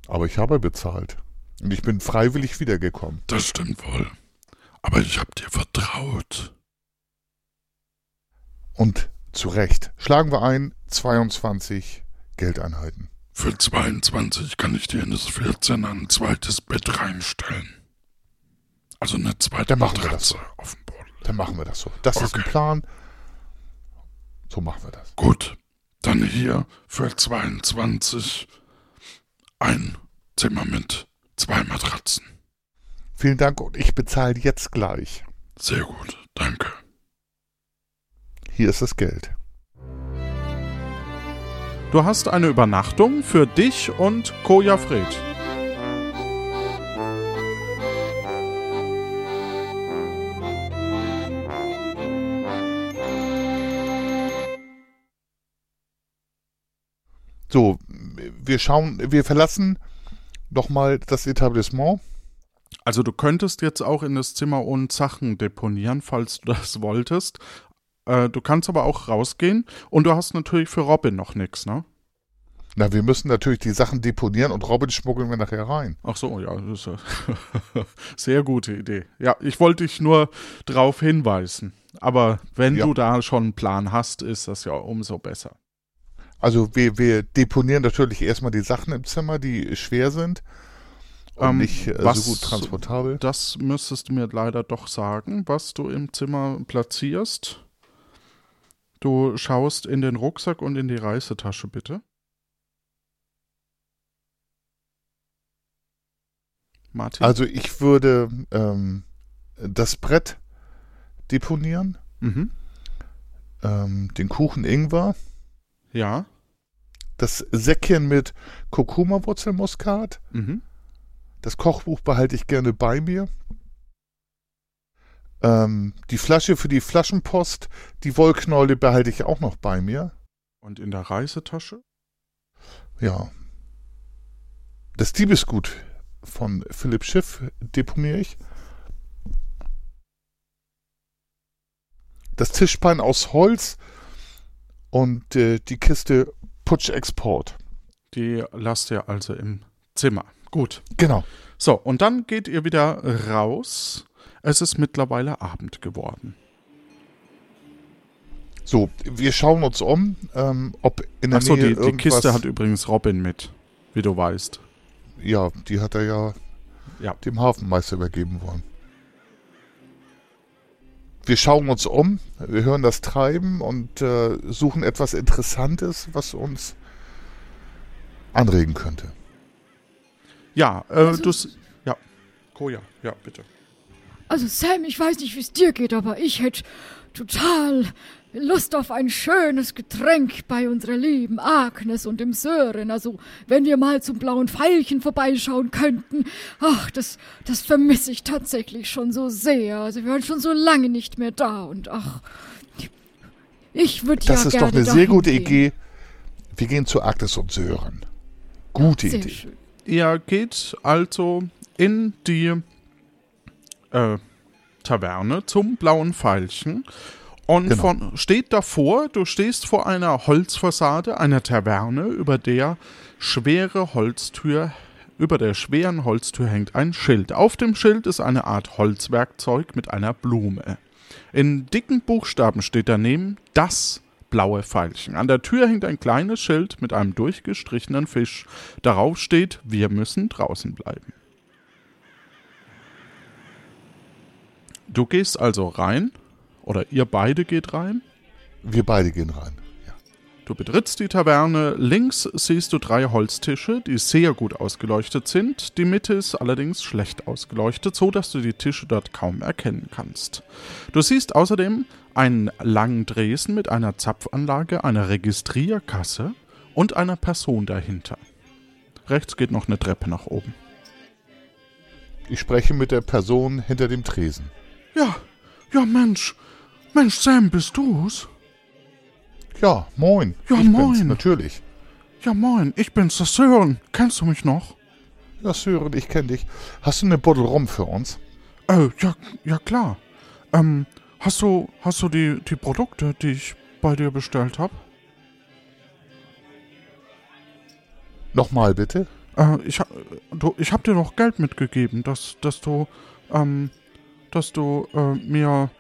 [SPEAKER 3] Aber ich habe bezahlt. Und ich bin freiwillig wiedergekommen.
[SPEAKER 8] Das stimmt wohl. Aber ich habe dir vertraut.
[SPEAKER 3] Und zu Recht. Schlagen wir ein 22 Geldeinheiten.
[SPEAKER 8] Für 22 kann ich dir in das 14 ein zweites Bett reinstellen. Also eine zweite
[SPEAKER 3] Dann machen wir das so. auf dem Boden. Dann machen wir das so. Das okay. ist ein Plan. So machen wir das.
[SPEAKER 8] Gut. Dann hier für 22 ein Zimmer mit zwei Matratzen.
[SPEAKER 3] Vielen Dank und ich bezahle jetzt gleich.
[SPEAKER 8] Sehr gut, danke.
[SPEAKER 3] Hier ist das Geld.
[SPEAKER 2] Du hast eine Übernachtung für dich und Koja Fred.
[SPEAKER 3] So, wir schauen, wir verlassen nochmal das Etablissement.
[SPEAKER 2] Also du könntest jetzt auch in das Zimmer und Sachen deponieren, falls du das wolltest. Äh, du kannst aber auch rausgehen und du hast natürlich für Robin noch nichts, ne?
[SPEAKER 3] Na, wir müssen natürlich die Sachen deponieren und Robin schmuggeln wir nachher rein.
[SPEAKER 2] Ach so, ja, das ist eine sehr gute Idee. Ja, ich wollte dich nur darauf hinweisen. Aber wenn
[SPEAKER 3] Ja.
[SPEAKER 2] du da schon einen Plan hast, ist das ja umso besser.
[SPEAKER 3] Also wir, wir deponieren natürlich erstmal die Sachen im Zimmer, die schwer sind und
[SPEAKER 2] Ähm,
[SPEAKER 3] nicht äh, so gut transportabel.
[SPEAKER 2] Das müsstest du mir leider doch sagen, was du im Zimmer platzierst. Du schaust in den Rucksack und in die Reisetasche, bitte. Martin?
[SPEAKER 3] Also ich würde ähm, das Brett deponieren,
[SPEAKER 2] mhm.
[SPEAKER 3] ähm, den Kuchen Ingwer,
[SPEAKER 2] Ja.
[SPEAKER 3] das Säckchen mit Kurkuma-Wurzelmuskat,
[SPEAKER 2] Mhm.
[SPEAKER 3] das Kochbuch behalte ich gerne bei mir. Ähm, die Flasche für die Flaschenpost, die Wollknäule behalte ich auch noch bei mir.
[SPEAKER 2] Und in der Reisetasche?
[SPEAKER 3] Ja. Das Diebesgut von Philipp Schiff deponiere ich. Das Tischbein aus Holz und äh, die Kiste Putsch Export.
[SPEAKER 2] Die lasst ihr also im Zimmer. Gut.
[SPEAKER 3] Genau.
[SPEAKER 2] So, und dann geht ihr wieder raus. Es ist mittlerweile Abend geworden.
[SPEAKER 3] So, wir schauen uns um, ähm, ob in der
[SPEAKER 2] Achso,
[SPEAKER 3] Nähe
[SPEAKER 2] die, die
[SPEAKER 3] irgendwas...
[SPEAKER 2] Kiste hat übrigens Robin mit, wie du weißt.
[SPEAKER 3] Ja, die hat er ja,
[SPEAKER 2] Ja.
[SPEAKER 3] dem Hafenmeister übergeben wollen. Wir schauen uns um, wir hören das Treiben und äh, suchen etwas Interessantes, was uns anregen könnte.
[SPEAKER 2] Ja, äh,
[SPEAKER 5] Also-
[SPEAKER 2] du. Ja. Koja, ja, bitte.
[SPEAKER 5] Also Sam, ich weiß nicht, wie es dir geht, aber ich hätte total Lust auf ein schönes Getränk bei unserer lieben Agnes und dem Sören. Also, wenn wir mal zum blauen Veilchen vorbeischauen könnten. Ach, das, das vermisse ich tatsächlich schon so sehr. Also, wir waren schon so lange nicht mehr da und ach, ich würde ja
[SPEAKER 3] Das ist
[SPEAKER 5] gerne
[SPEAKER 3] doch eine sehr gute
[SPEAKER 5] gehen.
[SPEAKER 3] Idee. Wir gehen zu Agnes und Sören. Gute
[SPEAKER 5] Sehr
[SPEAKER 3] Idee.
[SPEAKER 5] schön.
[SPEAKER 2] Ihr geht also in die äh, Taverne zum blauen Veilchen und
[SPEAKER 3] Genau.
[SPEAKER 2] von, steht davor, du stehst vor einer Holzfassade einer Taverne, über der schwere Holztür, über der schweren Holztür hängt ein Schild. Auf dem Schild ist eine Art Holzwerkzeug mit einer Blume. In dicken Buchstaben steht daneben das blaue Pfeilchen. An der Tür hängt ein kleines Schild mit einem durchgestrichenen Fisch. Darauf steht, wir müssen draußen bleiben. Du gehst also rein, oder ihr beide geht rein.
[SPEAKER 3] Wir beide gehen rein. Ja.
[SPEAKER 2] Du betrittst die Taverne. Links siehst du drei Holztische, die sehr gut ausgeleuchtet sind. Die Mitte ist allerdings schlecht ausgeleuchtet, so dass du die Tische dort kaum erkennen kannst. Du siehst außerdem einen langen Dresen mit einer Zapfanlage, einer Registrierkasse und einer Person dahinter. Rechts geht noch eine Treppe nach oben.
[SPEAKER 3] Ich spreche mit der Person hinter dem Tresen.
[SPEAKER 2] Ja, ja, Mensch. Mensch, Sam, bist du's?
[SPEAKER 3] Ja, moin.
[SPEAKER 2] Ja,
[SPEAKER 3] ich Bin's,
[SPEAKER 2] moin.
[SPEAKER 3] natürlich.
[SPEAKER 2] Ja, moin, ich bin's, das Sören. Kennst du mich noch?
[SPEAKER 3] Ja, Sören, ich kenne dich. Hast du eine Buddel rum für uns?
[SPEAKER 2] Äh, ja, ja klar. Ähm, hast du, hast du die, die Produkte, die ich bei dir bestellt habe?
[SPEAKER 3] Nochmal bitte.
[SPEAKER 2] Äh, ich, du, ich hab dir noch Geld mitgegeben, dass, dass du, ähm, dass du äh, mir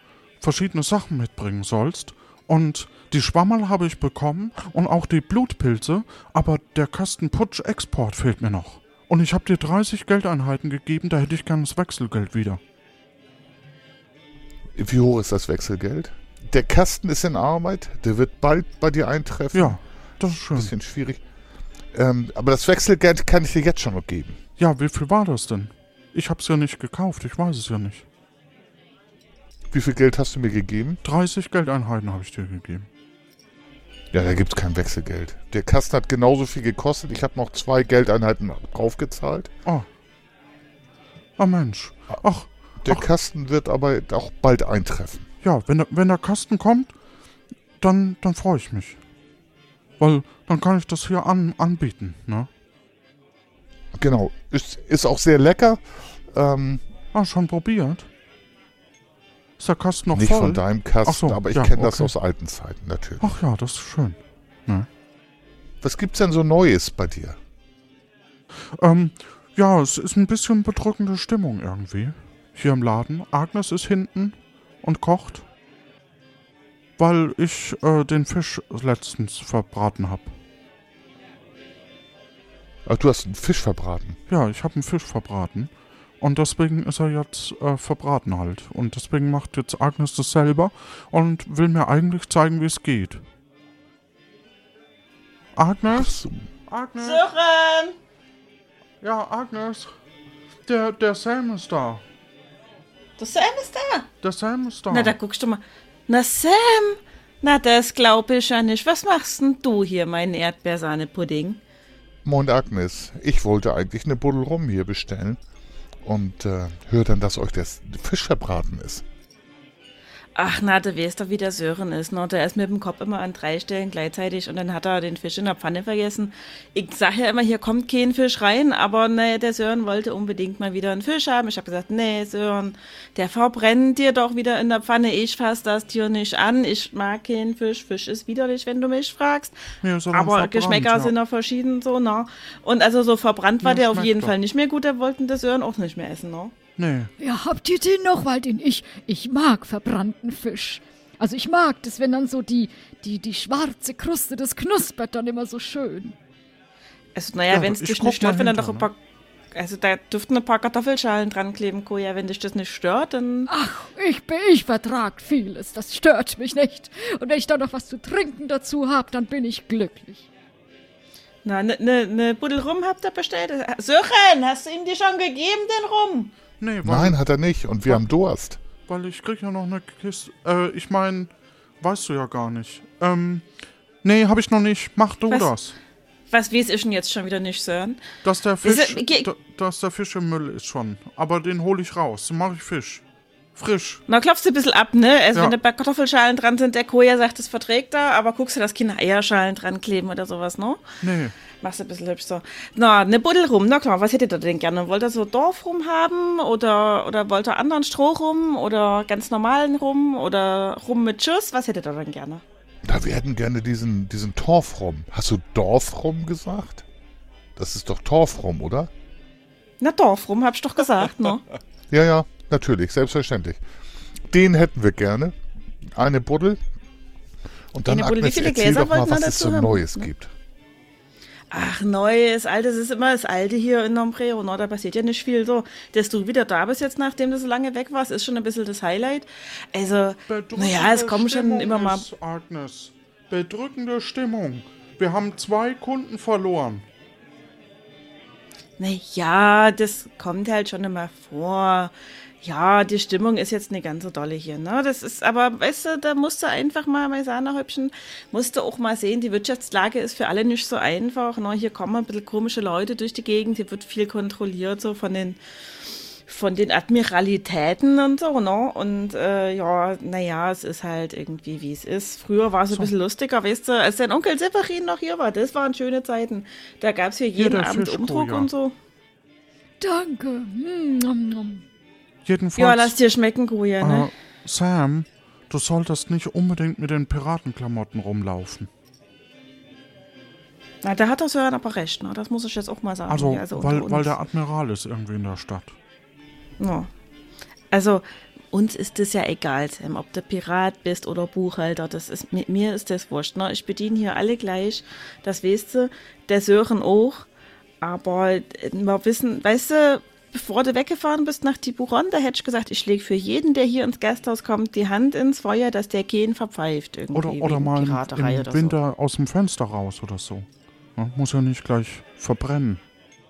[SPEAKER 2] verschiedene Sachen mitbringen sollst. Und die Schwammerl habe ich bekommen und auch die Blutpilze, aber der Kasten Putsch Export fehlt mir noch. Und ich habe dir 30 Geldeinheiten gegeben, da hätte ich gern das Wechselgeld wieder.
[SPEAKER 3] Wie hoch ist das Wechselgeld? Der Kasten ist in Arbeit. Der wird bald bei dir eintreffen.
[SPEAKER 2] Ja, das ist schön.
[SPEAKER 3] Bisschen schwierig. Ähm, aber das Wechselgeld kann ich dir jetzt schon noch geben.
[SPEAKER 2] Ja, wie viel war das denn? Ich hab's ja nicht gekauft, ich weiß es ja nicht.
[SPEAKER 3] Wie viel Geld hast du mir gegeben?
[SPEAKER 2] 30 Geldeinheiten habe ich dir gegeben.
[SPEAKER 3] Ja, da gibt's kein Wechselgeld. Der Kasten hat genauso viel gekostet. Ich habe noch zwei Geldeinheiten draufgezahlt.
[SPEAKER 2] Oh. Ah Mensch. Ach,
[SPEAKER 3] Der
[SPEAKER 2] Ach.
[SPEAKER 3] Kasten wird aber auch bald eintreffen.
[SPEAKER 2] ja, wenn, der- wenn der Kasten kommt, dann, dann freue ich mich. Weil dann kann ich das hier an, anbieten, ne?
[SPEAKER 3] Genau. Ist, ist auch sehr lecker. Ähm,
[SPEAKER 2] Ah, schon probiert? Ist der Kasten noch
[SPEAKER 3] nicht
[SPEAKER 2] voll?
[SPEAKER 3] von deinem Kasten,
[SPEAKER 2] so,
[SPEAKER 3] aber ich
[SPEAKER 2] ja,
[SPEAKER 3] kenne das
[SPEAKER 2] okay.
[SPEAKER 3] aus alten Zeiten natürlich.
[SPEAKER 2] Ach ja, das ist schön.
[SPEAKER 3] Was gibt's denn so Neues bei dir?
[SPEAKER 2] Ähm, ja, es ist ein bisschen bedrückende Stimmung irgendwie. Hier im Laden. Agnes ist hinten und kocht. Weil ich äh, den Fisch letztens verbraten habe.
[SPEAKER 3] Ach, du hast einen Fisch verbraten.
[SPEAKER 2] Ja, ich habe einen Fisch verbraten. Und deswegen ist er jetzt äh, verbraten halt. Und deswegen macht jetzt Agnes das selber und will mir eigentlich zeigen, wie es geht. Agnes? Agnes?
[SPEAKER 9] Sören!
[SPEAKER 2] Ja, Agnes. Der, der Sam ist da.
[SPEAKER 9] Der Sam ist da.
[SPEAKER 2] Der Sam ist da.
[SPEAKER 9] Na, da guckst du mal. Na, Sam! Na, das glaub ich ja nicht. Was machst denn du hier, mein Erdbeersahnepudding?
[SPEAKER 3] Moin Agnes, ich wollte eigentlich eine Buddel rum hier bestellen und äh, höre dann, dass euch der Fisch verbraten ist.
[SPEAKER 9] Ach, na, du weißt doch, wie der Sören ist, ne? Der ist mit dem Kopf immer an drei Stellen gleichzeitig und dann hat er den Fisch in der Pfanne vergessen. Ich sag ja immer, hier kommt kein Fisch rein, aber ne, der Sören wollte unbedingt mal wieder einen Fisch haben. Ich habe gesagt, nee, Sören, der verbrennt dir doch wieder in der Pfanne. Ich fass das Tier nicht an. Ich mag keinen Fisch. Fisch ist widerlich, wenn du mich fragst.
[SPEAKER 2] Ist aber
[SPEAKER 9] Geschmäcker
[SPEAKER 2] ja.
[SPEAKER 9] sind ja verschieden, so, ne? Und also so verbrannt war
[SPEAKER 2] Ja,
[SPEAKER 9] der auf jeden
[SPEAKER 2] doch.
[SPEAKER 9] Fall nicht mehr gut. Der wollten der Sören auch nicht mehr essen, ne?
[SPEAKER 2] Nee.
[SPEAKER 5] Ja, habt ihr den noch? Weil den ich, ich mag verbrannten Fisch. Also ich mag das, wenn dann so die, die, die schwarze Kruste, das knuspert dann immer so schön.
[SPEAKER 9] Also, naja,
[SPEAKER 2] Ja,
[SPEAKER 9] wenn es
[SPEAKER 2] ich
[SPEAKER 9] dich nicht stört, wenn dann doch ein paar. Also, da dürften ein paar Kartoffelschalen dran kleben, Koja. Wenn dich das nicht stört, dann.
[SPEAKER 5] Ach, ich, bin- ich vertrag vieles, das stört mich nicht. Und wenn ich dann noch was zu trinken dazu hab, dann bin ich glücklich.
[SPEAKER 9] Na, ne, ne, ne Buddel rum habt ihr bestellt? Sören, hast du ihm die schon gegeben, den Rum?
[SPEAKER 2] Nee, weil,
[SPEAKER 3] Nein, hat er nicht und wir haben Durst.
[SPEAKER 2] weil ich krieg ja noch eine Kiste. Äh, ich mein, weißt du ja gar nicht. Ähm, nee, hab ich noch nicht. Mach du
[SPEAKER 9] Was?
[SPEAKER 2] das.
[SPEAKER 9] Was weiß ich denn jetzt schon wieder nicht, Sören?
[SPEAKER 2] Dass der Fisch,
[SPEAKER 9] Ge-
[SPEAKER 2] da, dass der Fisch im Müll ist schon. Aber den hole ich raus. Den mache ich Fisch. Frisch.
[SPEAKER 9] Na, klopfst du ein bisschen ab, ne? Also,
[SPEAKER 2] Ja.
[SPEAKER 9] wenn da ein paar Kartoffelschalen dran sind, der Koja sagt, das verträgt er, aber guckst du, dass keine Eierschalen dran kleben oder sowas, ne?
[SPEAKER 2] Nee.
[SPEAKER 9] Machst du ein bisschen hübsch so. Na, ne Buddel rum, na klar, was hättet ihr denn gerne? Wollt ihr so Dorf rum haben oder, oder wollt ihr anderen Stroh rum oder ganz normalen rum oder rum mit Schuss? Was hättet ihr denn gerne?
[SPEAKER 3] Da wir hätten gerne diesen, diesen Torfrum. Hast du Dorfrum gesagt? Das ist doch Torfrum, oder?
[SPEAKER 9] Na, Dorf rum, hab ich doch gesagt, ne?
[SPEAKER 3] Ja, ja, natürlich, selbstverständlich. Den hätten wir gerne. Eine Buddel. Und dann,
[SPEAKER 9] Eine Buddel. Wie
[SPEAKER 3] Agnes,
[SPEAKER 9] viele
[SPEAKER 3] erzähl
[SPEAKER 9] Gläser
[SPEAKER 3] doch mal, was es so
[SPEAKER 9] haben?
[SPEAKER 3] Neues
[SPEAKER 9] Ne?
[SPEAKER 3] gibt.
[SPEAKER 9] Ach, neues, altes ist immer das Alte hier in Nombreo, ne? Da passiert ja nicht viel so. Dass du wieder da bist jetzt, nachdem du so lange weg warst, ist schon ein bisschen das Highlight. Also, naja, es kommen schon
[SPEAKER 2] Stimmung
[SPEAKER 9] immer mal.
[SPEAKER 2] Ist, Agnes. Bedrückende Stimmung. Wir haben zwei Kunden verloren.
[SPEAKER 9] Naja, das kommt halt schon immer vor. Ja, die Stimmung ist jetzt nicht ganz so dolle hier, ne? Das ist, aber weißt du, da musst du einfach mal, mein Sahnehäubchen, musst du auch mal sehen, die Wirtschaftslage ist für alle nicht so einfach, ne? Hier kommen ein bisschen komische Leute durch die Gegend, hier wird viel kontrolliert, so von den, von den Admiralitäten und so, ne? Und äh, ja, naja, es ist halt irgendwie, wie es ist. Früher war es ein bisschen lustiger, weißt du, als dein Onkel Severin noch hier war, das waren schöne Zeiten. Da gab es hier jeden
[SPEAKER 2] der
[SPEAKER 9] Abend
[SPEAKER 2] Fischkuh,
[SPEAKER 9] Umdruck
[SPEAKER 2] ja.
[SPEAKER 9] und so.
[SPEAKER 5] Danke. Mm, nom, nom.
[SPEAKER 2] Jedenfalls.
[SPEAKER 9] Ja, lass dir schmecken, Kuja, ne?
[SPEAKER 2] äh, Sam, du solltest nicht unbedingt mit den Piratenklamotten rumlaufen.
[SPEAKER 9] Na, da hat der Sören aber recht, ne? Das muss ich jetzt auch mal sagen.
[SPEAKER 2] Also,
[SPEAKER 9] unter
[SPEAKER 2] weil, weil der Admiral ist irgendwie in der Stadt.
[SPEAKER 9] Ja. Also, uns ist es ja egal, Sam, ob du Pirat bist oder Buchhalter. Das ist, mit mir ist das wurscht, ne? Ich bediene hier alle gleich. Das weißt du, der Sören auch. Aber äh, wir wissen, weißt du, bevor du weggefahren bist nach Tiburon, da hätte ich gesagt, ich lege für jeden, der hier ins Gasthaus kommt, die Hand ins Feuer, dass der keinen verpfeift irgendwie.
[SPEAKER 2] Oder, oder mal im,
[SPEAKER 9] Piraterei
[SPEAKER 2] im
[SPEAKER 9] oder
[SPEAKER 2] Winter aus dem Fenster raus oder so. Ja, muss ja nicht gleich verbrennen.
[SPEAKER 9] So.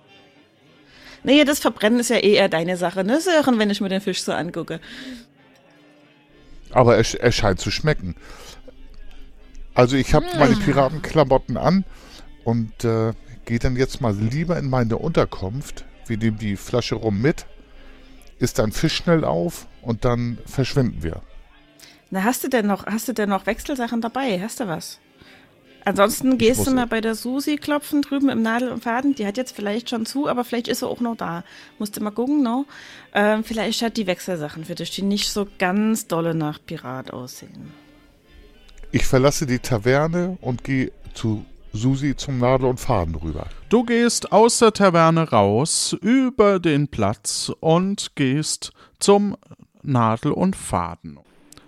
[SPEAKER 9] Nee, das Verbrennen ist ja eh eher deine Sache, ne, Sören, wenn ich mir den Fisch so angucke.
[SPEAKER 3] Aber er, er scheint zu schmecken. Also ich habe meine Piratenklamotten an und äh, gehe dann jetzt mal lieber in meine Unterkunft. Wir nehmen die Flasche rum mit, isst dann Fisch schnell auf und dann verschwinden wir.
[SPEAKER 9] Na, hast du denn noch, hast du denn noch Wechselsachen dabei? Hast du was? Ansonsten gehst du mal bei der Susi klopfen drüben im Nadel und Faden. Die hat jetzt vielleicht schon zu, aber vielleicht ist sie auch noch da. Musst du mal gucken, no? Ähm, vielleicht hat die Wechselsachen für dich, die nicht so ganz dolle nach Pirat aussehen.
[SPEAKER 3] Ich verlasse die Taverne und gehe zu Susi zum Nadel und Faden rüber.
[SPEAKER 2] Du gehst aus der Taverne raus, über den Platz und gehst zum Nadel und Faden.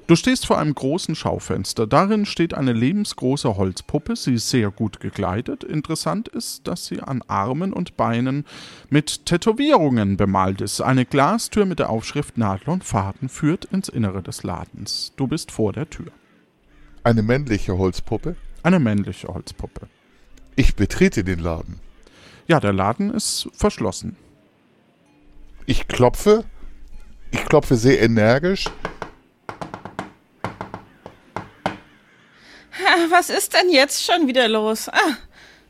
[SPEAKER 2] Du stehst vor einem großen Schaufenster. Darin steht eine lebensgroße Holzpuppe. Sie ist sehr gut gekleidet. Interessant ist, dass sie an Armen und Beinen mit Tätowierungen bemalt ist. Eine Glastür mit der Aufschrift Nadel und Faden führt ins Innere des Ladens. Du bist vor der Tür.
[SPEAKER 3] Eine männliche Holzpuppe.
[SPEAKER 2] Eine männliche Holzpuppe.
[SPEAKER 3] Ich betrete den Laden.
[SPEAKER 2] Ja, der Laden ist verschlossen.
[SPEAKER 3] Ich klopfe. Ich klopfe sehr energisch.
[SPEAKER 9] Was ist denn jetzt schon wieder los? Ah,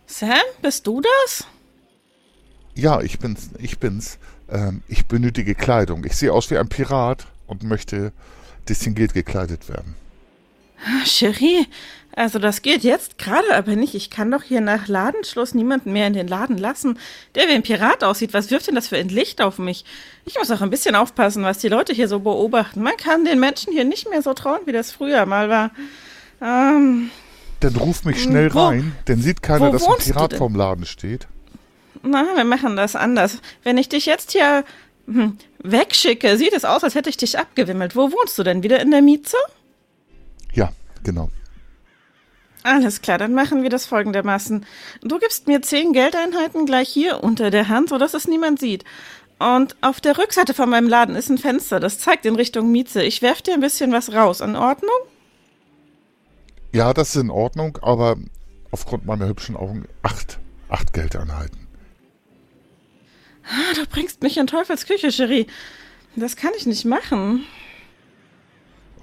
[SPEAKER 9] Sam, bist du das?
[SPEAKER 3] Ja, ich bin's. Ich bin's. Ähm, ich benötige Kleidung. Ich sehe aus wie ein Pirat und möchte distinguiert gekleidet werden.
[SPEAKER 9] Ah, Cherie, also das geht jetzt gerade aber nicht. Ich kann doch hier nach Ladenschluss niemanden mehr in den Laden lassen, der wie ein Pirat aussieht. Was wirft denn das für ein Licht auf mich? Ich muss auch ein bisschen aufpassen, was die Leute hier so beobachten. Man kann den Menschen hier nicht mehr so trauen, wie das früher mal war. Ähm,
[SPEAKER 3] Dann ruf mich schnell
[SPEAKER 9] Wo-
[SPEAKER 3] rein, denn sieht keiner, dass ein Pirat vorm Laden steht.
[SPEAKER 9] na, wir machen das anders. Wenn ich dich jetzt hier hm, wegschicke, sieht es aus, als hätte ich dich abgewimmelt. Wo wohnst du denn? Wieder in der Mieze?
[SPEAKER 3] Ja, genau.
[SPEAKER 9] Alles klar, dann machen wir das folgendermaßen. Du gibst mir zehn Geldeinheiten gleich hier unter der Hand, sodass es niemand sieht. Und auf der Rückseite von meinem Laden ist ein Fenster, das zeigt in Richtung Mieze. Ich werf dir ein bisschen was raus. In Ordnung?
[SPEAKER 3] Ja, das ist in Ordnung, aber aufgrund meiner hübschen Augen acht, acht Geldeinheiten.
[SPEAKER 9] Ah, du bringst mich in Teufels Küche, Cherie. Das kann ich nicht machen.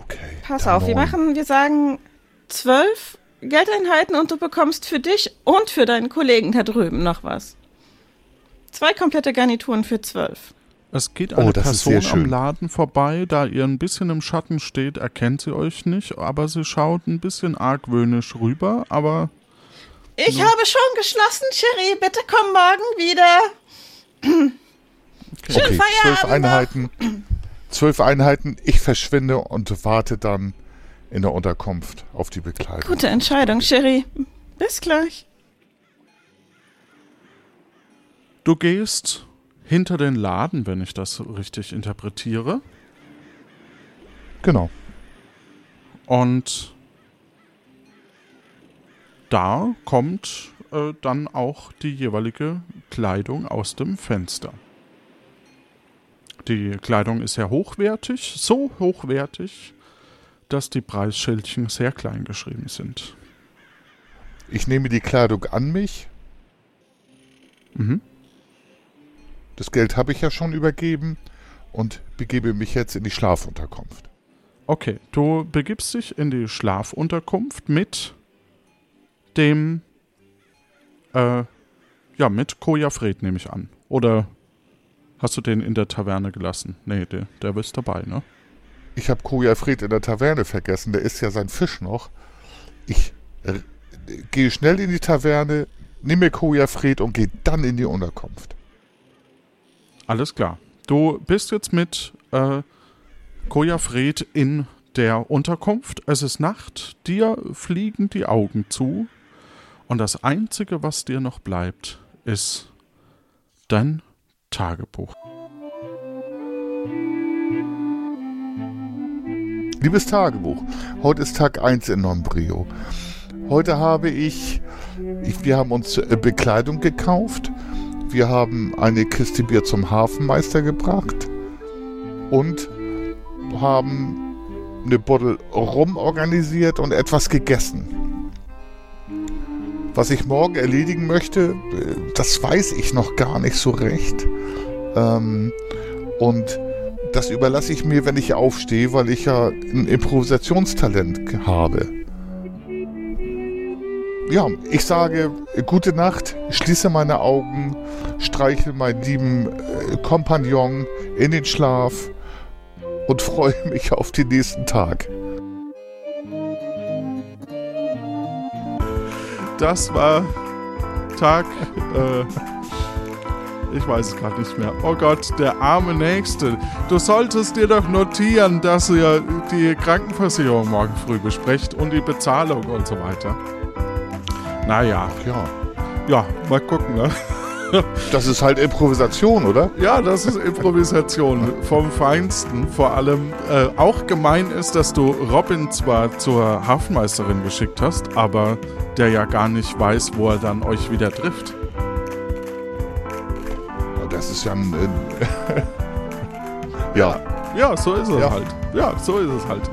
[SPEAKER 3] Okay.
[SPEAKER 9] Pass auf, wir machen, wir sagen zwölf Geldeinheiten und du bekommst für dich und für deinen Kollegen da drüben noch was. Zwei komplette Garnituren für zwölf.
[SPEAKER 2] Es geht
[SPEAKER 3] Oh,
[SPEAKER 2] eine
[SPEAKER 3] das ist
[SPEAKER 2] Person am. Laden vorbei, da ihr ein bisschen im Schatten steht, erkennt sie euch nicht, aber sie schaut ein bisschen argwöhnisch rüber, aber
[SPEAKER 9] Ich habe schon geschlossen, Cherie. Bitte komm morgen wieder. Schönen
[SPEAKER 3] Okay,
[SPEAKER 9] Feierabend.
[SPEAKER 3] zwölf. Einheiten. Zwölf Einheiten. Ich verschwinde und warte dann in der Unterkunft auf die Bekleidung.
[SPEAKER 9] Gute Entscheidung, Cherie. Bis gleich.
[SPEAKER 2] du gehst hinter den Laden, wenn ich das richtig interpretiere,
[SPEAKER 3] Genau.
[SPEAKER 2] und da kommt äh, dann auch die jeweilige Kleidung aus dem Fenster. Die Kleidung ist sehr hochwertig, so hochwertig, dass die Preisschildchen sehr klein geschrieben sind.
[SPEAKER 3] Ich nehme die Kleidung an mich.
[SPEAKER 2] Mhm.
[SPEAKER 3] Das Geld habe ich ja schon übergeben und begebe mich jetzt in die Schlafunterkunft.
[SPEAKER 2] Okay, du begibst dich in die Schlafunterkunft mit dem, äh, ja, mit Koja Fred nehme ich an. Oder hast du den in der Taverne gelassen? Nee, der, der ist dabei, ne?
[SPEAKER 3] Ich habe Koja Fred in der Taverne vergessen. Der isst ja sein Fisch noch. Ich äh, gehe schnell in die Taverne, nehme mir Koja Fred und gehe dann in die Unterkunft.
[SPEAKER 2] Alles klar. Du bist jetzt mit äh, Koja Fred in der Unterkunft. Es ist Nacht, dir fliegen die Augen zu. Und das Einzige, was dir noch bleibt, ist dein Tagebuch.
[SPEAKER 3] Liebes Tagebuch, heute ist Tag 1 in Nombrio. Heute habe ich, ich wir haben uns äh, Bekleidung gekauft. Wir haben eine Kiste Bier zum Hafenmeister gebracht und haben eine Bottle Rum organisiert und etwas gegessen. Was ich morgen erledigen möchte, äh, das weiß ich noch gar nicht so recht. Ähm, und das überlasse ich mir, wenn ich aufstehe, weil ich ja ein Improvisationstalent habe. Ja, ich sage äh, gute Nacht, schließe meine Augen, streiche meinen lieben äh, Kompagnon in den Schlaf und freue mich auf den nächsten Tag.
[SPEAKER 2] Das war Tag. Äh, ich weiß es gerade nicht mehr. Oh Gott, der arme Nächste. Du solltest dir doch notieren, dass ihr die Krankenversicherung morgen früh besprecht und die Bezahlung und so weiter. Naja,
[SPEAKER 3] Ja.
[SPEAKER 2] ja, mal gucken, ne?
[SPEAKER 3] Das ist halt Improvisation, oder?
[SPEAKER 2] Ja, das ist Improvisation vom Feinsten. Vor allem äh, auch gemein ist, dass du Robin zwar zur Hafenmeisterin geschickt hast, aber der ja gar nicht weiß, wo er dann euch wieder trifft.
[SPEAKER 3] Das ist ja ein. Äh, ja.
[SPEAKER 2] Ja, so ist es
[SPEAKER 3] Ja.
[SPEAKER 2] halt. Ja, so ist es halt.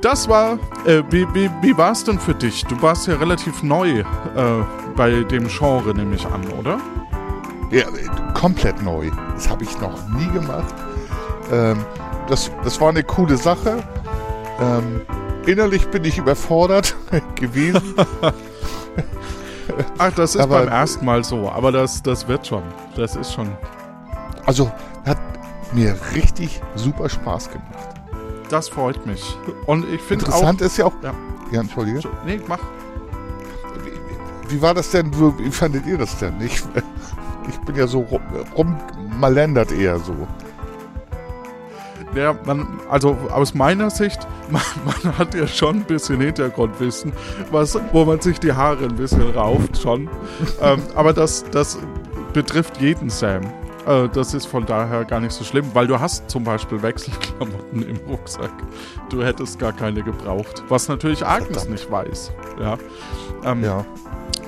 [SPEAKER 2] Das war, äh, wie, wie, wie war es denn für dich? Du warst ja relativ neu äh, bei dem Genre, nehme ich an, oder?
[SPEAKER 3] ja äh, komplett neu. Das habe ich noch nie gemacht. Ähm, das, das war eine coole Sache. Ähm, innerlich bin ich überfordert gewesen.
[SPEAKER 2] Ach, das ist
[SPEAKER 3] Aber-
[SPEAKER 2] beim ersten Mal so, aber das, das wird schon. Das ist schon.
[SPEAKER 3] Also hat mir richtig super Spaß gemacht.
[SPEAKER 2] Das freut mich. Und ich finde auch.
[SPEAKER 3] Interessant ist ja auch.
[SPEAKER 2] Ja.
[SPEAKER 3] ja entschuldige.
[SPEAKER 2] Nee, mach.
[SPEAKER 3] Wie war das denn? Wie fandet ihr das denn? Ich, ich bin ja so rum, rummalendert eher so.
[SPEAKER 2] Ja, man, also aus meiner Sicht, man, man hat ja schon ein bisschen Hintergrundwissen, was, wo man sich die Haare ein bisschen rauft schon. ähm, aber das, das betrifft jeden Sam. Äh, das ist von daher gar nicht so schlimm, weil du hast zum Beispiel Wechselklamotten im Rucksack. Du hättest gar keine gebraucht. Was natürlich Agnes nicht weiß. Ja. Ähm,
[SPEAKER 3] Ja.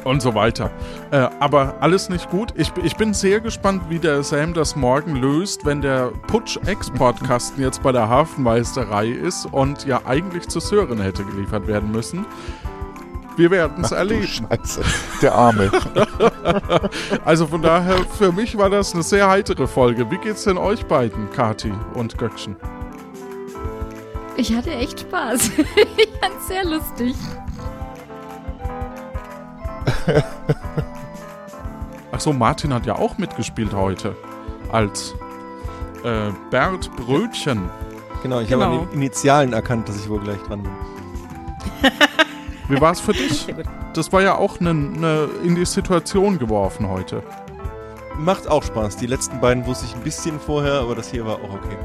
[SPEAKER 2] Und so weiter. Äh, aber alles nicht gut. Ich, ich bin sehr gespannt, wie der Sam das morgen löst, wenn der Putsch-Exportkasten jetzt bei der Hafenmeisterei ist und ja eigentlich zu Sören hätte geliefert werden müssen. Wir werden es erleben.
[SPEAKER 3] Scheiße. Der Arme.
[SPEAKER 2] Also von daher, für mich war das eine sehr heitere Folge. Wie geht's denn euch beiden, Kati und Göckchen?
[SPEAKER 5] Ich hatte echt Spaß. ich fand's sehr lustig.
[SPEAKER 2] Achso, Martin hat ja auch mitgespielt heute. Als äh, Bert Brötchen.
[SPEAKER 6] Genau, ich
[SPEAKER 9] Genau.
[SPEAKER 6] habe an den Initialen erkannt, dass ich wohl gleich dran bin.
[SPEAKER 2] Wie war es für dich? Das war ja auch eine ne in die Situation geworfen heute.
[SPEAKER 6] Macht auch Spaß. Die letzten beiden wusste ich ein bisschen vorher, aber das hier war auch okay.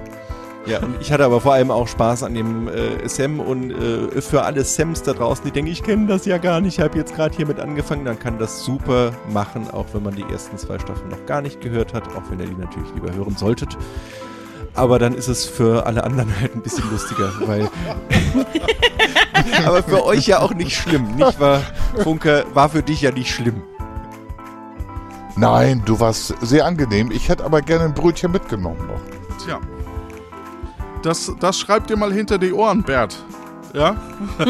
[SPEAKER 6] Ja, und ich hatte aber vor allem auch Spaß an dem äh, Sam und äh, für alle Sams da draußen, die denken, ich kenne das ja gar nicht, ich habe jetzt gerade hiermit angefangen, dann kann das super machen, auch wenn man die ersten zwei Staffeln noch gar nicht gehört hat, auch wenn ihr die natürlich lieber hören solltet. Aber dann ist es für alle anderen halt ein bisschen lustiger, weil. aber für euch ja auch nicht schlimm, nicht wahr? Funker war für dich ja nicht schlimm.
[SPEAKER 3] Nein, du warst sehr angenehm. Ich hätte aber gerne ein Brötchen mitgenommen noch.
[SPEAKER 2] Tja. Das, das schreibt ihr mal hinter die Ohren, Bert. Ja?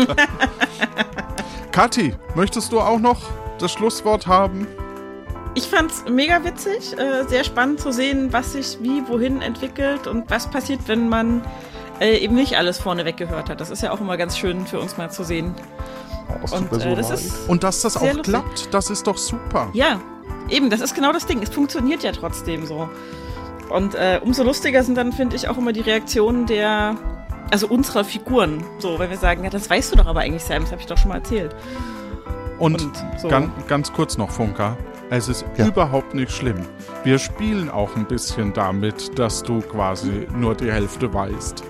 [SPEAKER 2] Kathi, möchtest du auch noch das Schlusswort haben?
[SPEAKER 9] Ich fand's mega witzig, äh, sehr spannend zu sehen, was sich wie wohin entwickelt und was passiert, wenn man äh, eben nicht alles vorneweg gehört hat. Das ist ja auch immer ganz schön für uns mal zu sehen.
[SPEAKER 3] Oh, das tut
[SPEAKER 9] Und äh, das
[SPEAKER 2] Und dass das auch
[SPEAKER 9] lustig.
[SPEAKER 2] klappt, das ist doch super.
[SPEAKER 9] ja eben, das ist genau das Ding. Es funktioniert ja trotzdem so. Und äh, umso lustiger sind dann, finde ich, auch immer die Reaktionen der, also unserer Figuren. So, wenn wir sagen, ja, das weißt du doch aber eigentlich, Sam, das habe ich doch schon mal erzählt.
[SPEAKER 2] Und,
[SPEAKER 9] Und so.
[SPEAKER 2] ganz, ganz kurz noch, Funker. Es ist
[SPEAKER 3] Ja.
[SPEAKER 2] überhaupt nicht schlimm. Wir spielen auch ein bisschen damit, dass du quasi nur die Hälfte weißt.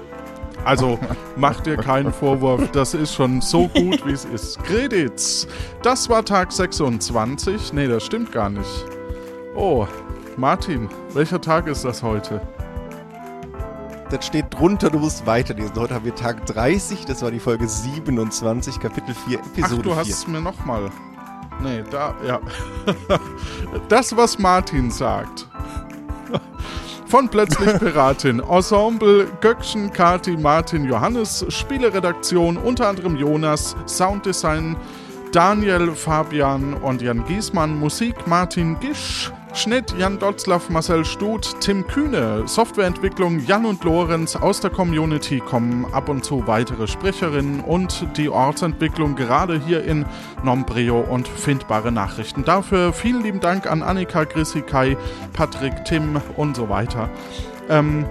[SPEAKER 2] Also mach dir keinen Vorwurf, das ist schon so gut, wie es ist. Credits. Das war Tag 26. Nee, das stimmt gar nicht. Oh, Martin, welcher Tag ist das heute?
[SPEAKER 6] Das steht drunter, du musst weiterlesen. Heute haben wir Tag 30, das war die Folge 27, Kapitel 4,
[SPEAKER 2] Ach,
[SPEAKER 6] Episode
[SPEAKER 2] du hast
[SPEAKER 6] 4.
[SPEAKER 2] es mir nochmal. Nee, da, ja. Das, was Martin sagt. Von Plötzlich Piratin, Ensemble, Göckchen, Kati, Martin, Johannes, Spieleredaktion, unter anderem Jonas, Sounddesign, Daniel, Fabian und Jan Giesmann, Musik Martin Gisch, Schnitt Jan Dotzlaff, Marcel Stut, Tim Kühne, Softwareentwicklung Jan und Lorenz, aus der Community kommen ab und zu weitere Sprecherinnen und die Ortsentwicklung gerade hier in Nombreo und findbare Nachrichten. Dafür vielen lieben Dank an Annika, Chrissy, Kai, Patrick, Tim und so weiter. Ähm,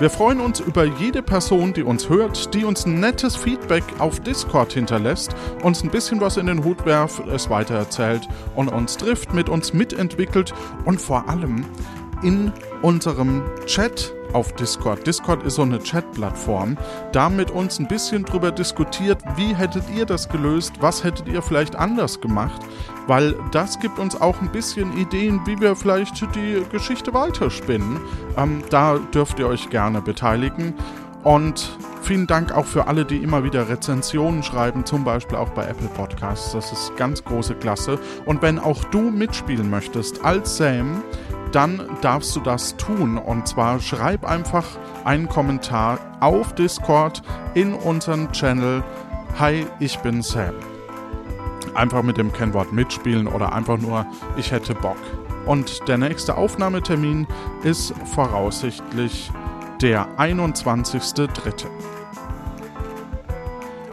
[SPEAKER 2] wir freuen uns über jede Person, die uns hört, die uns ein nettes Feedback auf Discord hinterlässt, uns ein bisschen was in den Hut werft, es weitererzählt und uns trifft, mit uns mitentwickelt und vor allem in unserem Chat auf Discord. Discord ist so eine Chat-Plattform. Da mit uns ein bisschen drüber diskutiert, wie hättet ihr das gelöst, was hättet ihr vielleicht anders gemacht, weil das gibt uns auch ein bisschen Ideen, wie wir vielleicht die Geschichte weiterspinnen. Ähm, da dürft ihr euch gerne beteiligen. Und vielen Dank auch für alle, die immer wieder Rezensionen schreiben, zum Beispiel auch bei Apple Podcasts. Das ist ganz große Klasse. Und wenn auch du mitspielen möchtest als Sam, dann darfst du das tun. Und zwar schreib einfach einen Kommentar auf Discord in unseren Channel. Hi, ich bin Sam. Einfach mit dem Kennwort mitspielen oder einfach nur, ich hätte Bock. Und der nächste Aufnahmetermin ist voraussichtlich der 21.03.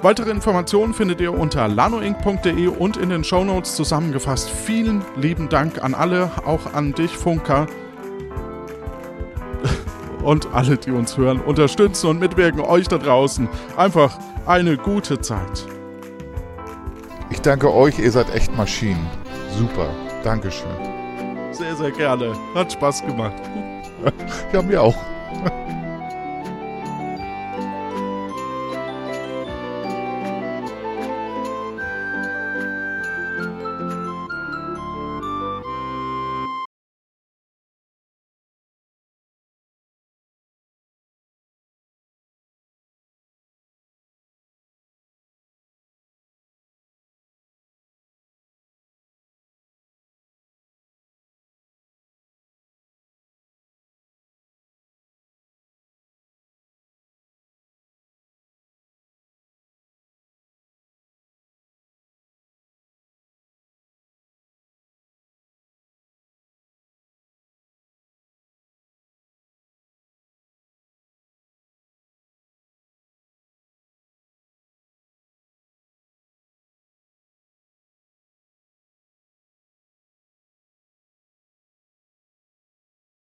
[SPEAKER 2] Weitere Informationen findet ihr unter lanoinc.de und in den Shownotes zusammengefasst. Vielen lieben Dank an alle, auch an dich, Funker. Und alle, die uns hören, unterstützen und mitwirken, euch da draußen. Einfach eine gute Zeit.
[SPEAKER 3] Ich danke euch, ihr seid echt Maschinen. Super. Dankeschön.
[SPEAKER 2] Sehr, sehr gerne. Hat Spaß gemacht.
[SPEAKER 3] Ja, mir auch.